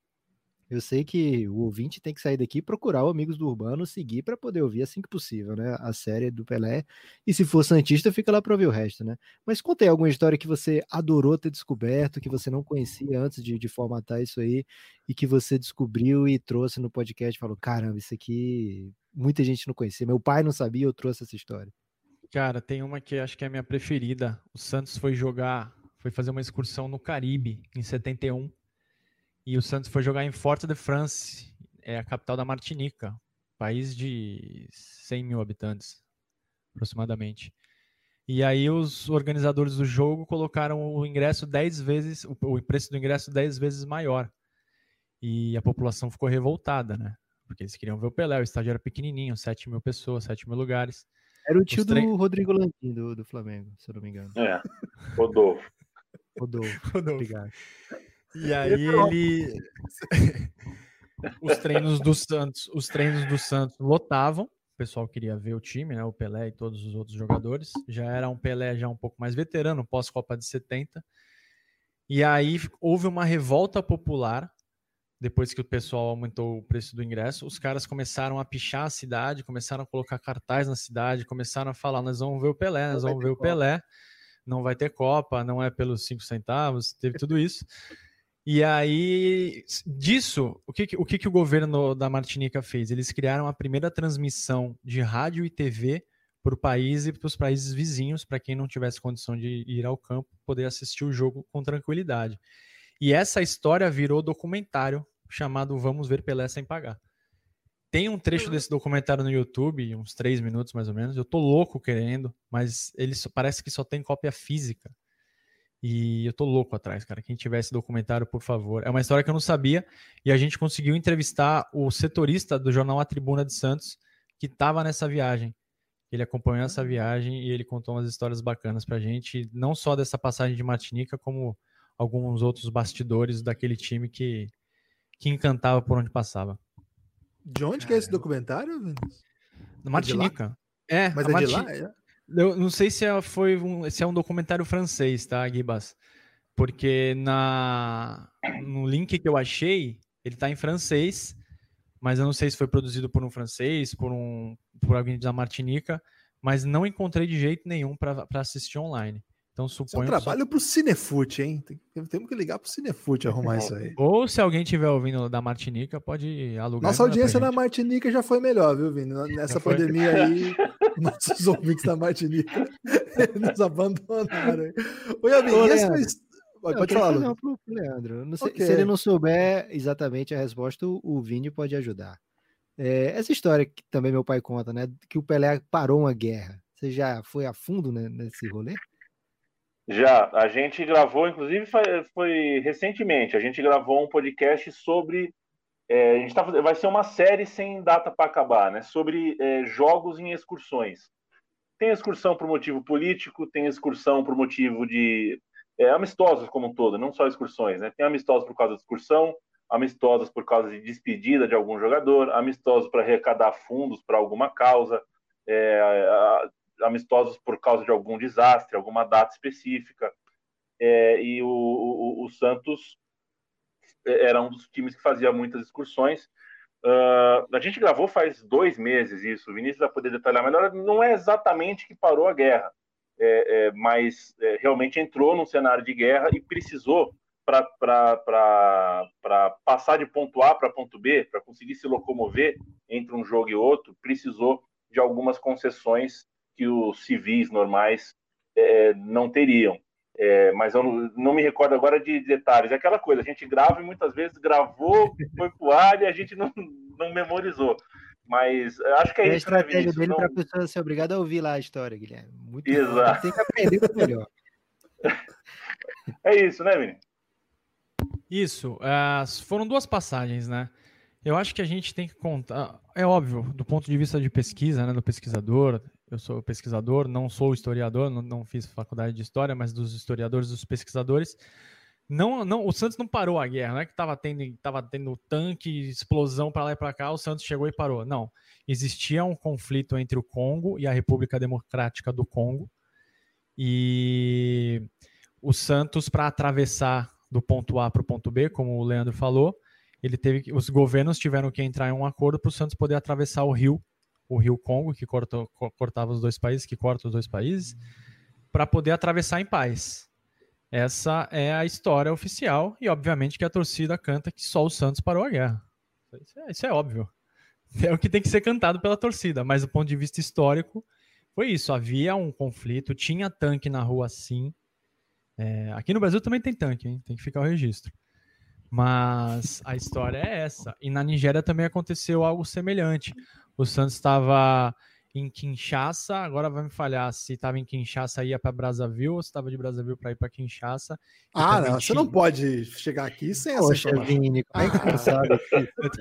S3: Eu sei que o ouvinte tem que sair daqui e procurar o Amigos do Urbano, seguir para poder ouvir assim que possível, né? A série do Pelé. E se for Santista, fica lá para ouvir o resto, né? Mas conta aí alguma história que você adorou ter descoberto, que você não conhecia antes de, de formatar isso aí, e que você descobriu e trouxe no podcast. Falou: caramba, isso aqui muita gente não conhecia. Meu pai não sabia, eu trouxe essa história.
S6: Cara, tem uma que acho que é a minha preferida. O Santos foi jogar, foi fazer uma excursão no Caribe em 71. E o Santos foi jogar em Fort-de-France, é a capital da Martinica, país de 100 mil habitantes, aproximadamente. E aí os organizadores do jogo colocaram o ingresso 10 vezes, o, preço do ingresso 10 vezes maior. E a população ficou revoltada, né? Porque eles queriam ver o Pelé, o estádio era pequenininho, 7 mil pessoas, 7 mil lugares.
S3: Era o tio
S6: tre-
S3: do Rodrigo Landim, do, do Flamengo, se eu não me engano.
S5: É, Rodolfo.
S3: Rodolfo, obrigado.
S6: E aí ele. os treinos do Santos, os treinos do Santos lotavam. O pessoal queria ver o time, né? O Pelé e todos os outros jogadores. Já era um Pelé já um pouco mais veterano, pós-Copa de 70. E aí houve uma revolta popular depois que o pessoal aumentou o preço do ingresso, os caras começaram a pichar a cidade, começaram a colocar cartaz na cidade, começaram a falar: nós vamos ver o Pelé, nós vamos ver o
S4: Copa."
S6: Pelé, não vai ter Copa, não é pelos cinco centavos, teve tudo isso. E aí, disso, o que, o que, o governo da Martinica fez? Eles criaram a primeira transmissão de rádio e TV para o país e para os países vizinhos, para quem não tivesse condição de ir ao campo, poder assistir o jogo com tranquilidade. E essa história virou documentário chamado Vamos Ver Pelé Sem Pagar. Tem um trecho desse documentário no YouTube, uns três minutos mais ou menos. Eu tô louco querendo, mas ele parece que só tem cópia física. E eu tô louco atrás, cara. Quem tiver esse documentário, por favor. É uma história que eu não sabia e a gente conseguiu entrevistar o setorista do jornal A Tribuna de Santos, que estava nessa viagem. Ele acompanhou essa viagem e ele contou umas histórias bacanas pra gente, não só dessa passagem de Martinica, como alguns outros bastidores daquele time que, que encantava por onde passava.
S4: De onde que é esse documentário? Vinícius?
S6: Martinica. É,
S4: Mas é de
S6: Marti-
S4: lá? É?
S6: Eu não sei se é, foi um, se é um documentário francês, tá, Gibas? Porque na, no link que eu achei, ele tá em francês, mas eu não sei se foi produzido por um francês, por um por alguém da Martinica, mas não encontrei de jeito nenhum para assistir online. Então
S4: Isso é um
S6: suponho que só-
S4: trabalho pro Cinefute, hein? Tem- Temos que ligar pro Cinefute arrumar isso aí.
S6: ou se alguém tiver ouvindo da Martinica, pode alugar.
S4: Nossa audiência na. Martinica já foi melhor, viu, Vini? Nessa
S6: Já foi?
S4: pandemia aí, nossos ouvintes da Martinica nos abandonaram. hein? Ô, Yamin,
S3: Ô,
S4: e his- Pode,
S3: Não,
S4: pode falar,
S3: uma pro Leandro. Não sei-
S4: Ok.
S3: Se ele não souber exatamente a resposta, o- o Vini pode ajudar. É, essa história que também meu pai conta, né? Que o Pelé parou uma guerra. Você já foi a fundo né, nesse rolê?
S5: Já, a gente gravou, inclusive foi, foi recentemente, a gente gravou um podcast sobre. é, a gente tá, vai ser uma série sem data para acabar, né? Sobre é, jogos em excursões. Tem excursão por motivo político, tem excursão por motivo de. É, amistosos como um todo, não só excursões, né? Tem amistosos por causa da excursão, amistosos por causa de despedida de algum jogador, amistosos para arrecadar fundos para alguma causa, é, amistosos por causa de algum desastre, alguma data específica. É, e o, o- o Santos era um dos times que fazia muitas excursões. Ah, a gente gravou faz dois meses isso, o Vinícius vai poder detalhar melhor. Não é exatamente que parou a guerra, é, é, mas é, realmente entrou num cenário de guerra e precisou, para passar de ponto A para ponto B, para conseguir se locomover entre um jogo e outro, precisou de algumas concessões que os civis normais é, não teriam. É, mas eu não, não me recordo agora de detalhes. É aquela coisa, a gente grava e muitas vezes gravou, foi pro ar e a gente não, não memorizou. Mas acho que é,
S3: É a
S5: isso, né,
S3: estratégia
S5: Vinícius?
S3: dele
S5: Não-
S3: para a pessoa ser obrigada a ouvir lá a história, Guilherme. Muito.
S5: Exato.
S3: Tem que aprender o melhor.
S5: É isso, né, Vini?
S6: Isso, ah, foram duas passagens, né? Eu acho que a gente tem que contar. É óbvio, do ponto de vista de pesquisa, né, do pesquisador, eu sou pesquisador, não sou historiador, não, não fiz faculdade de história, mas dos historiadores, dos pesquisadores, não, não, o Santos não parou a guerra, não é que estava tendo, tava tendo tanque, explosão para lá e para cá, o Santos chegou e parou. Não. Existia um conflito entre o Congo e a República Democrática do Congo. E o Santos, para atravessar do ponto A para o ponto B, como o Leandro falou, ele teve os governos tiveram que entrar em um acordo para o Santos poder atravessar o rio, o rio Congo, que cortou, cortava os dois países, que corta os dois países, para poder atravessar em paz. Essa é a história oficial e, obviamente, que a torcida canta que só o Santos parou a guerra. Isso é, isso é óbvio. É o que tem que ser cantado pela torcida, mas do ponto de vista histórico, foi isso. Havia um conflito, tinha tanque na rua sim. É, aqui no Brasil também tem tanque, hein? tem que ficar o registro. Mas a história é essa. E na Nigéria também aconteceu algo semelhante. O Santos estava em Kinshasa, agora vai me falhar se estava em Kinshasa ia para Brazzaville ou se estava de Brazzaville para ir para Kinshasa.
S4: Ah, não, você não pode chegar aqui sem Poxa, essa
S3: Vini, como é que ah. sabe?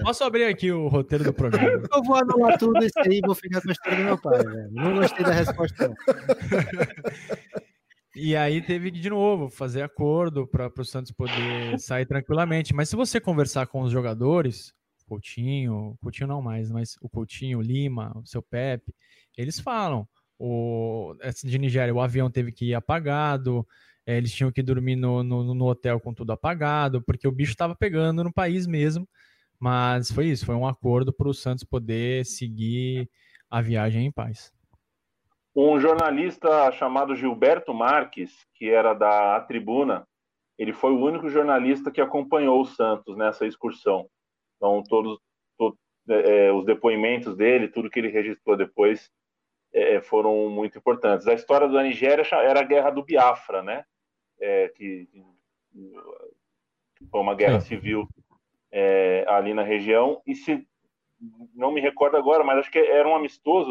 S6: Posso abrir aqui o roteiro do programa?
S3: Eu vou anular tudo isso aí e vou ficar com a história do meu pai, velho. Não gostei da resposta.
S6: E aí teve que, de novo, fazer acordo para o Santos poder sair tranquilamente. Mas se você conversar com os jogadores, Coutinho, Coutinho não mais, mas o Coutinho, o Lima, o seu Pepe, eles falam. O, de Nigéria, o avião teve que ir apagado, é, eles tinham que dormir no, no, no, hotel com tudo apagado, porque o bicho estava pegando no país mesmo. Mas foi isso, foi um acordo para o Santos poder seguir a viagem em paz.
S5: Um jornalista chamado Gilberto Marques, que era da Tribuna, ele foi o único jornalista que acompanhou o Santos nessa excursão. Então, todos, todos é, é, os depoimentos dele, tudo que ele registrou depois, é, é, foram muito importantes. A história da Nigéria era a guerra do Biafra, né? É, que, que, foi uma guerra civil é, ali na região. E se não me recordo agora, mas acho que era um amistoso,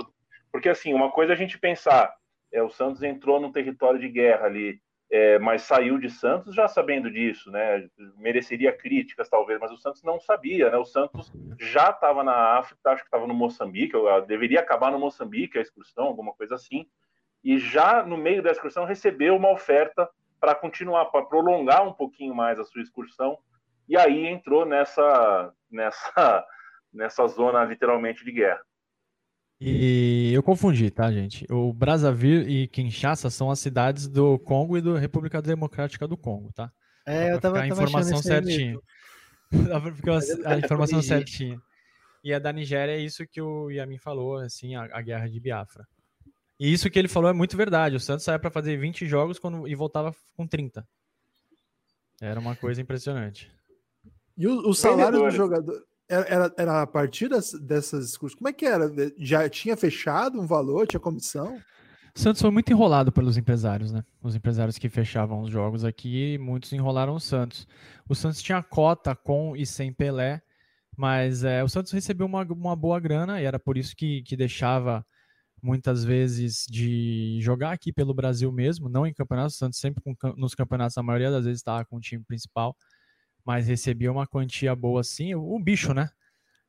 S5: porque assim, uma coisa é a gente pensar, é, o Santos entrou num território de guerra ali é, mas saiu de Santos já sabendo disso, né? Mereceria críticas talvez, mas o Santos não sabia, né? O Santos já estava na África, acho que estava no Moçambique, deveria acabar no Moçambique a excursão, alguma coisa assim, e já no meio da excursão recebeu uma oferta para continuar, para prolongar um pouquinho mais a sua excursão, e aí entrou nessa nessa nessa zona literalmente de guerra.
S6: E eu confundi, tá, gente? O Brazzaville e Kinshasa são as cidades do Congo e da República Democrática do Congo, tá?
S3: É, eu tava,
S6: a informação certinha. Ficar a, a informação certinha. E a da Nigéria é isso que o Yamin falou, assim, a, a, guerra de Biafra. E isso que ele falou é muito verdade. O Santos saía para fazer 20 jogos quando, e voltava com 30. Era uma coisa impressionante.
S4: E o, o salário do jogador. Era, era a partir das, dessas discursos. Como é que era? Já tinha fechado um valor? Tinha comissão?
S6: Santos foi muito enrolado pelos empresários, né? Os empresários que fechavam os jogos aqui, muitos enrolaram o Santos. O Santos tinha cota com e sem Pelé, mas é, o Santos recebeu uma, uma boa grana e era por isso que, que deixava muitas vezes de jogar aqui pelo Brasil mesmo, não em campeonatos. O Santos sempre com, nos campeonatos, a maioria das vezes estava com o time principal mas recebia uma quantia boa assim, o, o bicho, né?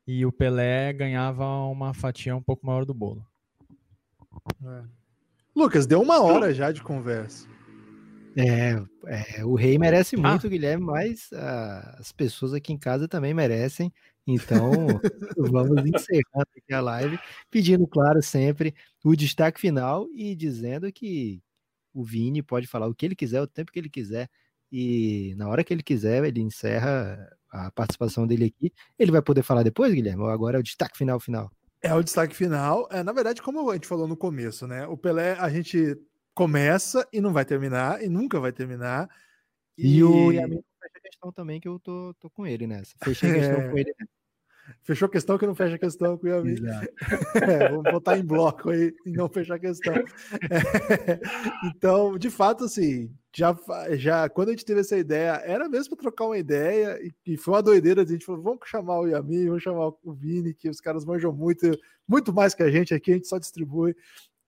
S6: E o Pelé ganhava uma fatia um pouco maior do bolo.
S4: É. Lucas, deu uma hora já de conversa.
S3: É, é o rei merece ah. muito, ah. Guilherme, mas uh, as pessoas aqui em casa também merecem. Então, vamos encerrar aqui a live, pedindo, claro, sempre o destaque final e dizendo que o Vini pode falar o que ele quiser, o tempo que ele quiser e na hora que ele quiser, ele encerra a participação dele aqui. Ele vai poder falar depois, Guilherme? Ou agora é o destaque final final?
S4: É o destaque final. É, na verdade, como a gente falou no começo, né? O Pelé, a gente começa e não vai terminar, e nunca vai terminar.
S3: E, e o Yamin fecha a questão também, que eu tô, tô com ele nessa. Fechei a questão é... com ele nessa.
S4: Fechou a questão que não fecha a questão com o Yamin. É, vamos botar em bloco aí e não fechar a questão. É, então, de fato, assim, já, já quando a gente teve essa ideia, era mesmo para trocar uma ideia, e, e, foi uma doideira. A gente falou: vamos chamar o Yamin, vamos chamar o Vini, que os caras manjam muito, muito mais que a gente aqui, a gente só distribui.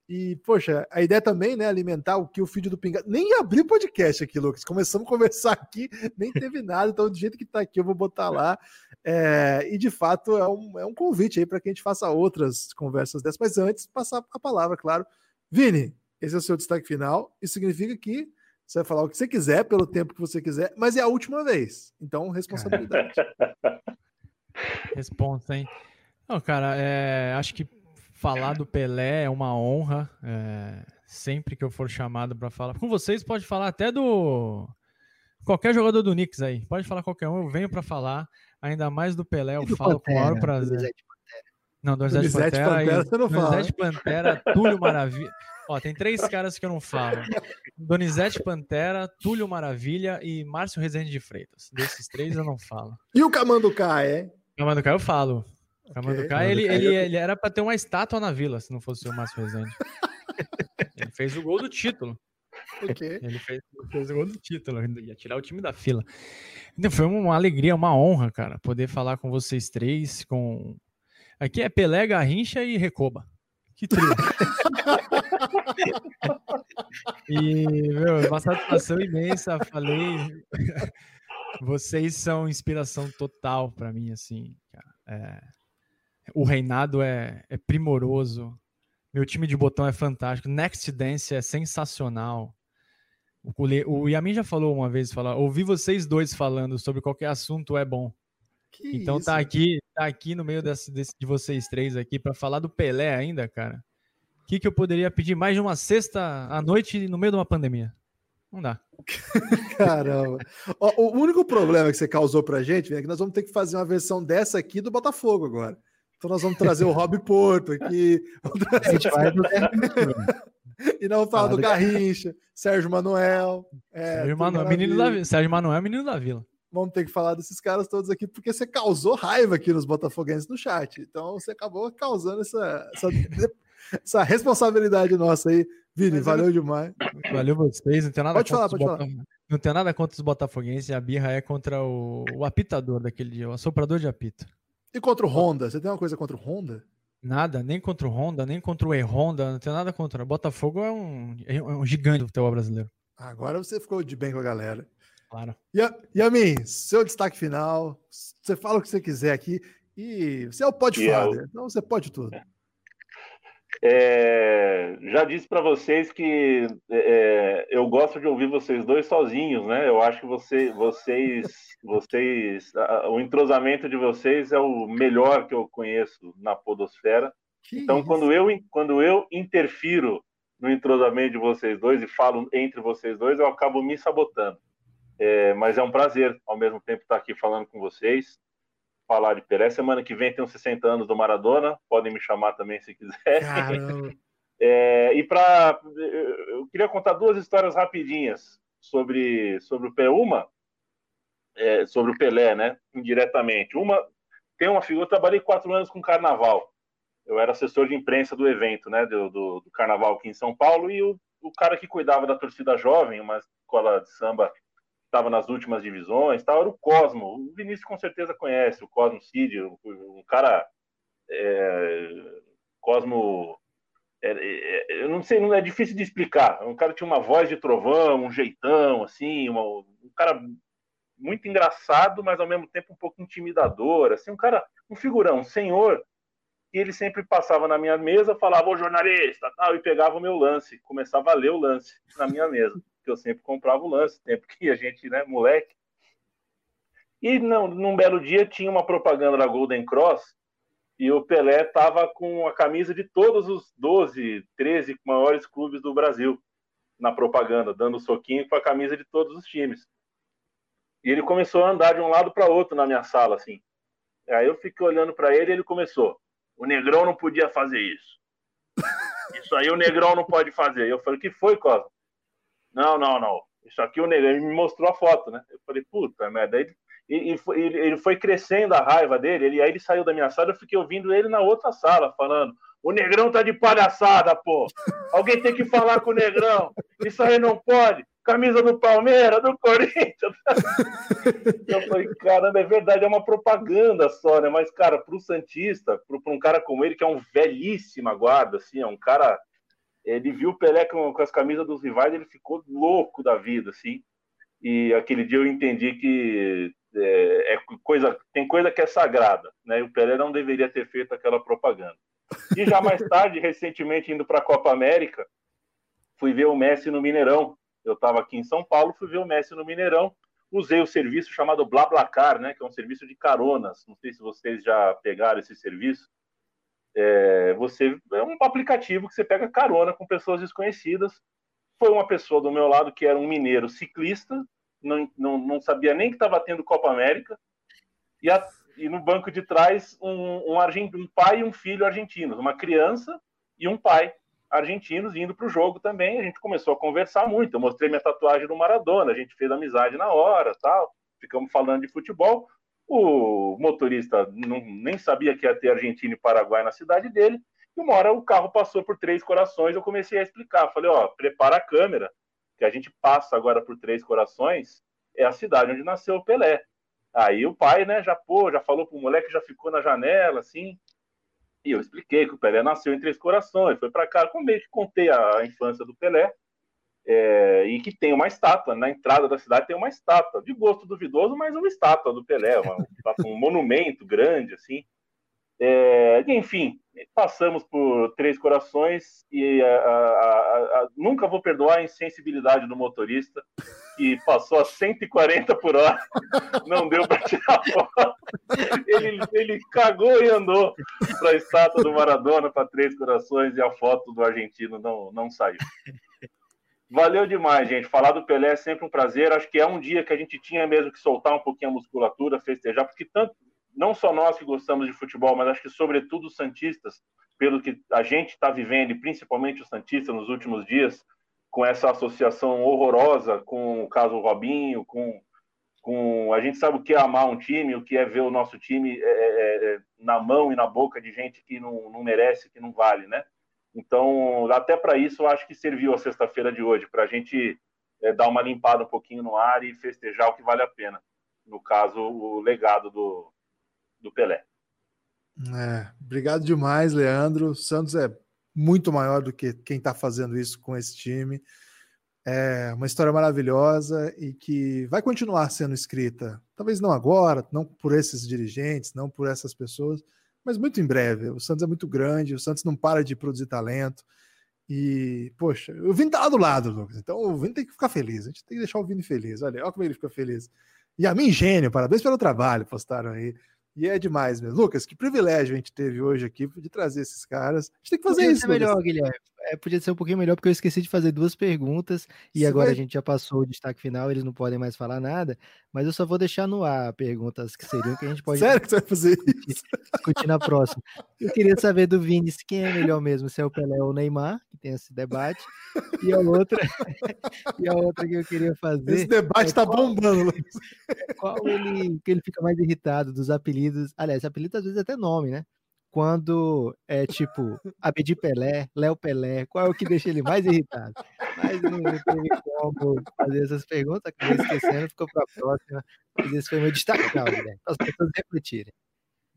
S4: E, poxa, a ideia também, né, alimentar o que o feed do Pingado. Nem abri podcast aqui, Lucas. Começamos a conversar aqui, nem teve nada. Então, do jeito que tá aqui, eu vou botar lá. É, e, de fato, é um, é um convite aí para que a gente faça outras conversas dessas. Mas antes, passar a palavra, claro. Vini, esse é o seu destaque final. Isso significa que você vai falar o que você quiser, pelo tempo que você quiser, mas é a última vez. Então, responsabilidade.
S6: Responsa, hein? Não, cara, é, acho que falar do Pelé é uma honra. É, sempre que eu for chamado para falar com vocês, pode falar até do qualquer jogador do Knicks aí. Pode falar qualquer um, eu venho para falar. Ainda mais do Pelé, eu falo Pantera, com o maior prazer. Não, Donizete Pantera, Pantera, você não fala. Donizete Pantera, Túlio Maravilha. Ó, tem três caras que eu não falo. Donizete Pantera, Túlio Maravilha e Márcio Rezende de Freitas. Desses três eu não falo.
S4: E o Camanducá, é?
S6: Camanducá eu falo. Camanducá, okay. ele, ele, ele era para ter uma estátua na vila, se não fosse o Márcio Rezende. ele fez o gol do título. Okay. Ele fez, fez, o gol do título, ia tirar o time da fila. Então, foi uma alegria, uma honra, cara, poder falar com vocês três. Com Aqui é Pelé, Garrincha e Recoba. Que trio. e, meu, uma satisfação imensa. Falei. Vocês são inspiração total para mim, assim. É o reinado é, é primoroso. Meu time de botão é fantástico. Next Dance é sensacional. O, o Yamin já falou uma vez, fala, ouvir vocês dois falando sobre qualquer assunto é bom. Que então tá isso? tá aqui, tá aqui no meio desse, desse de vocês três aqui para falar do Pelé ainda, cara. O que, que eu poderia pedir mais de uma sexta à noite no meio de uma pandemia? Não dá.
S4: Caramba. o, único problema que você causou pra gente é que nós vamos ter que fazer uma versão dessa aqui do Botafogo agora. Então nós vamos trazer o Rob Porto aqui. A gente vai do E não falar do Garrincha, Sérgio Manuel.
S6: É, Sérgio Manuel, menino da Sérgio Manuel, menino da Vila.
S4: Vamos ter que falar desses caras todos aqui, porque você causou raiva aqui nos Botafoguenses no chat. Então você acabou causando essa, essa, essa responsabilidade nossa aí. Vini, Mas valeu eu... demais.
S6: Valeu vocês. Não tem nada
S4: pode falar, pode falar.
S6: Não tem nada contra os Botafoguenses. A birra é contra o, o apitador daquele dia, o assoprador de apito.
S4: E contra o Honda? Você tem uma coisa contra o Honda?
S6: Nada, nem contra o Honda, nem contra o E-Honda, não tem nada contra. Botafogo é um, é um gigante do futebol brasileiro.
S4: Agora você ficou de bem com a galera.
S6: Claro.
S4: A mim, seu destaque final, você fala o que você quiser aqui. E você é o Podfather, então você pode tudo. É.
S5: É, já disse para vocês que é, eu gosto de ouvir vocês dois sozinhos, né? Eu acho que você, vocês, vocês, a, o entrosamento de vocês é o melhor que eu conheço na podosfera. Que então, isso? quando eu, quando eu interfiro no entrosamento de vocês dois e falo entre vocês dois, eu acabo me sabotando. É, mas é um prazer, ao mesmo tempo, estar aqui falando com vocês falar de Pelé. Semana que vem tem uns 60 anos do Maradona, podem me chamar também se quiser. É, e para. Eu queria contar duas histórias rapidinhas sobre, sobre o Pelé. Uma, é, sobre o Pelé, né? Indiretamente. Uma, tem uma figura. Eu trabalhei quatro anos com carnaval. Eu era assessor de imprensa do evento, né? Do, do, do carnaval aqui em São Paulo, e o, o cara que cuidava da torcida jovem, uma escola de samba estava nas últimas divisões, tal, era o Cosmo. O Vinícius com certeza conhece o Cosmo Cid, um, cara é, Cosmo é, é, eu não sei, não é difícil de explicar. Um cara tinha uma voz de trovão, um jeitão, assim, uma, um cara muito engraçado, mas ao mesmo tempo um pouco intimidador, assim, um cara, um figurão, um senhor. E ele sempre passava na minha mesa, falava, ô jornalista, tal, e pegava o meu lance, começava a ler o lance na minha mesa que eu sempre comprava o lance, tempo que a gente, né, moleque. E não, num belo dia tinha uma propaganda da Golden Cross e o Pelé estava com a camisa de todos os 12, 13 maiores clubes do Brasil na propaganda, dando soquinho com a camisa de todos os times. E ele começou a andar de um lado para outro na minha sala, assim. Aí eu fiquei olhando para ele e ele começou: o Negrão não podia fazer isso. Isso aí o Negrão não pode fazer. Eu falei: que foi, Cosmo? Não, não, não. Isso aqui o Negão me mostrou a foto, né? Eu falei, puta merda. E, ele foi crescendo a raiva dele, ele, aí ele saiu da minha sala, eu fiquei ouvindo ele na outra sala, falando: o Negrão tá de palhaçada, pô. Alguém tem que falar com o Negrão. Isso aí não pode. Camisa do Palmeiras, do Corinthians. eu falei, caramba, é verdade, é uma propaganda só, né? Mas, cara, pro Santista, pro, pro um cara como ele, que é um velhíssima guarda, assim, é um cara Ele viu o Pelé com, com as camisas dos rivais, ele ficou louco da vida, assim. E aquele dia eu entendi que é, é, coisa, tem coisa que é sagrada, né? E o Pelé não deveria ter feito aquela propaganda. E já mais tarde, recentemente indo para a Copa América, fui ver o Messi no Mineirão. Eu estava aqui em São Paulo, fui ver o Messi no Mineirão. Usei o serviço chamado BlaBlaCar, né? Que é um serviço de caronas. Não sei se vocês já pegaram esse serviço. É, você é um aplicativo que você pega carona com pessoas desconhecidas. Foi uma pessoa do meu lado que era um mineiro ciclista, não, não, não sabia nem que estava tendo Copa América, e, a, e no banco de trás um, um, um pai e um filho argentinos, uma criança e um pai argentinos indo para o jogo também. A gente começou a conversar muito. Eu mostrei minha tatuagem do Maradona, a gente fez amizade na hora, tal. Ficamos falando de futebol. O motorista não, nem sabia que ia ter Argentina e Paraguai na cidade dele. E uma hora o carro passou por Três Corações, eu comecei a explicar. Falei, ó, prepara a câmera, que a gente passa agora por Três Corações, é a cidade onde nasceu o Pelé. Aí o pai, né, já pô, já falou pro moleque, já ficou na janela, assim. E eu expliquei que o Pelé nasceu em Três Corações, foi para cá, como meio que contei a infância do Pelé é, e que tem uma estátua, na entrada da cidade tem uma estátua, de gosto duvidoso, mas uma estátua do Pelé, uma, um monumento grande, assim. É, enfim, passamos por Três Corações e a, a, a, nunca vou perdoar a insensibilidade do motorista que passou a 140 por hora, não deu para tirar foto. Ele, ele cagou e andou para a estátua do Maradona, para Três Corações e a foto do argentino não, não saiu. Valeu demais, gente. Falar do Pelé é sempre um prazer. Acho que é um dia que a gente tinha mesmo que soltar um pouquinho a musculatura, festejar, porque tanto não só nós que gostamos de futebol, mas acho que sobretudo os santistas, pelo que a gente está vivendo, e principalmente os santistas nos últimos dias, com essa associação horrorosa com o caso Robinho, com, com a gente sabe o que é amar um time, o que é ver o nosso time é, é, é na mão e na boca de gente que não, não merece, que não vale, né? Então, até para isso, eu acho que serviu a sexta-feira de hoje, para a gente é, dar uma limpada um pouquinho no ar e festejar o que vale a pena. No caso, o legado do, do Pelé.
S4: É, obrigado demais, Leandro. Santos é muito maior do que quem está fazendo isso com esse time. É uma história maravilhosa e que vai continuar sendo escrita. Talvez não agora, não por esses dirigentes, não por essas pessoas, mas muito em breve. O Santos é muito grande, o Santos não para de produzir talento. E, poxa, o Vini tá lá do lado, Lucas. Então o Vini tem que ficar feliz. A gente tem que deixar o Vini feliz. Olha, olha como ele fica feliz. E a mim, gênio, parabéns pelo trabalho, postaram aí. E é demais mesmo. Lucas, que privilégio a gente teve hoje aqui de trazer esses caras. A gente tem que fazer
S3: podia
S4: isso.
S3: Ser melhor, Guilherme. É, podia ser um pouquinho melhor, porque eu esqueci de fazer duas perguntas e Você agora vai... a gente já passou o destaque final, eles não podem mais falar nada, mas eu só vou deixar no ar perguntas que seriam que a gente pode.
S4: Sério que você vai fazer
S3: isso? Discutir na próxima. Eu queria saber do Vini quem é melhor mesmo, se é o Pelé ou o Neymar, que tem esse debate. E a outra, e a outra que eu queria fazer.
S4: Esse debate é tá qual... bombando, Lucas.
S3: Qual ele que ele fica mais irritado dos apelidos? Aliás, apelido às vezes é até nome, né? Quando é tipo Abedi Pelé, Léo Pelé, qual é o que deixa ele mais irritado? Mas não, teve como fazer essas perguntas, acabei esquecendo, ficou para a próxima. Mas esse foi meu destaque né? Para as pessoas refletirem.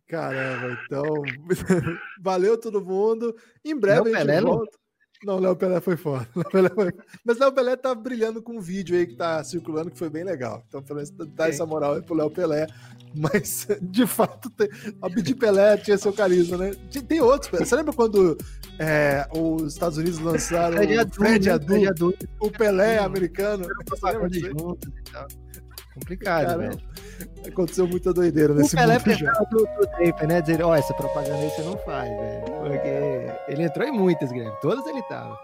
S4: Caramba, então valeu todo mundo. Em breve Léo a gente Pelé, volta. Não, Léo Pelé foi foda. Foi... Mas Léo Pelé tá brilhando com um vídeo aí que tá circulando que foi bem legal. Então, pelo menos dá essa moral aí pro Léo Pelé. Mas, de fato, tem... a Bidi Pelé tinha seu carisma, né? Tem outros. Você lembra quando é, os Estados Unidos lançaram
S3: Fred
S4: o Fred
S3: Adu,
S4: Adu, o Pelé americano? Você lembra.
S3: Complicado, Caramba. velho.
S4: Aconteceu muita doideira o nesse
S3: Pelé mundo. do, do Draper, né? Dizer, ó, oh, essa propaganda aí você não faz, velho. Porque ele entrou em muitas, Guilherme. Todas ele tava.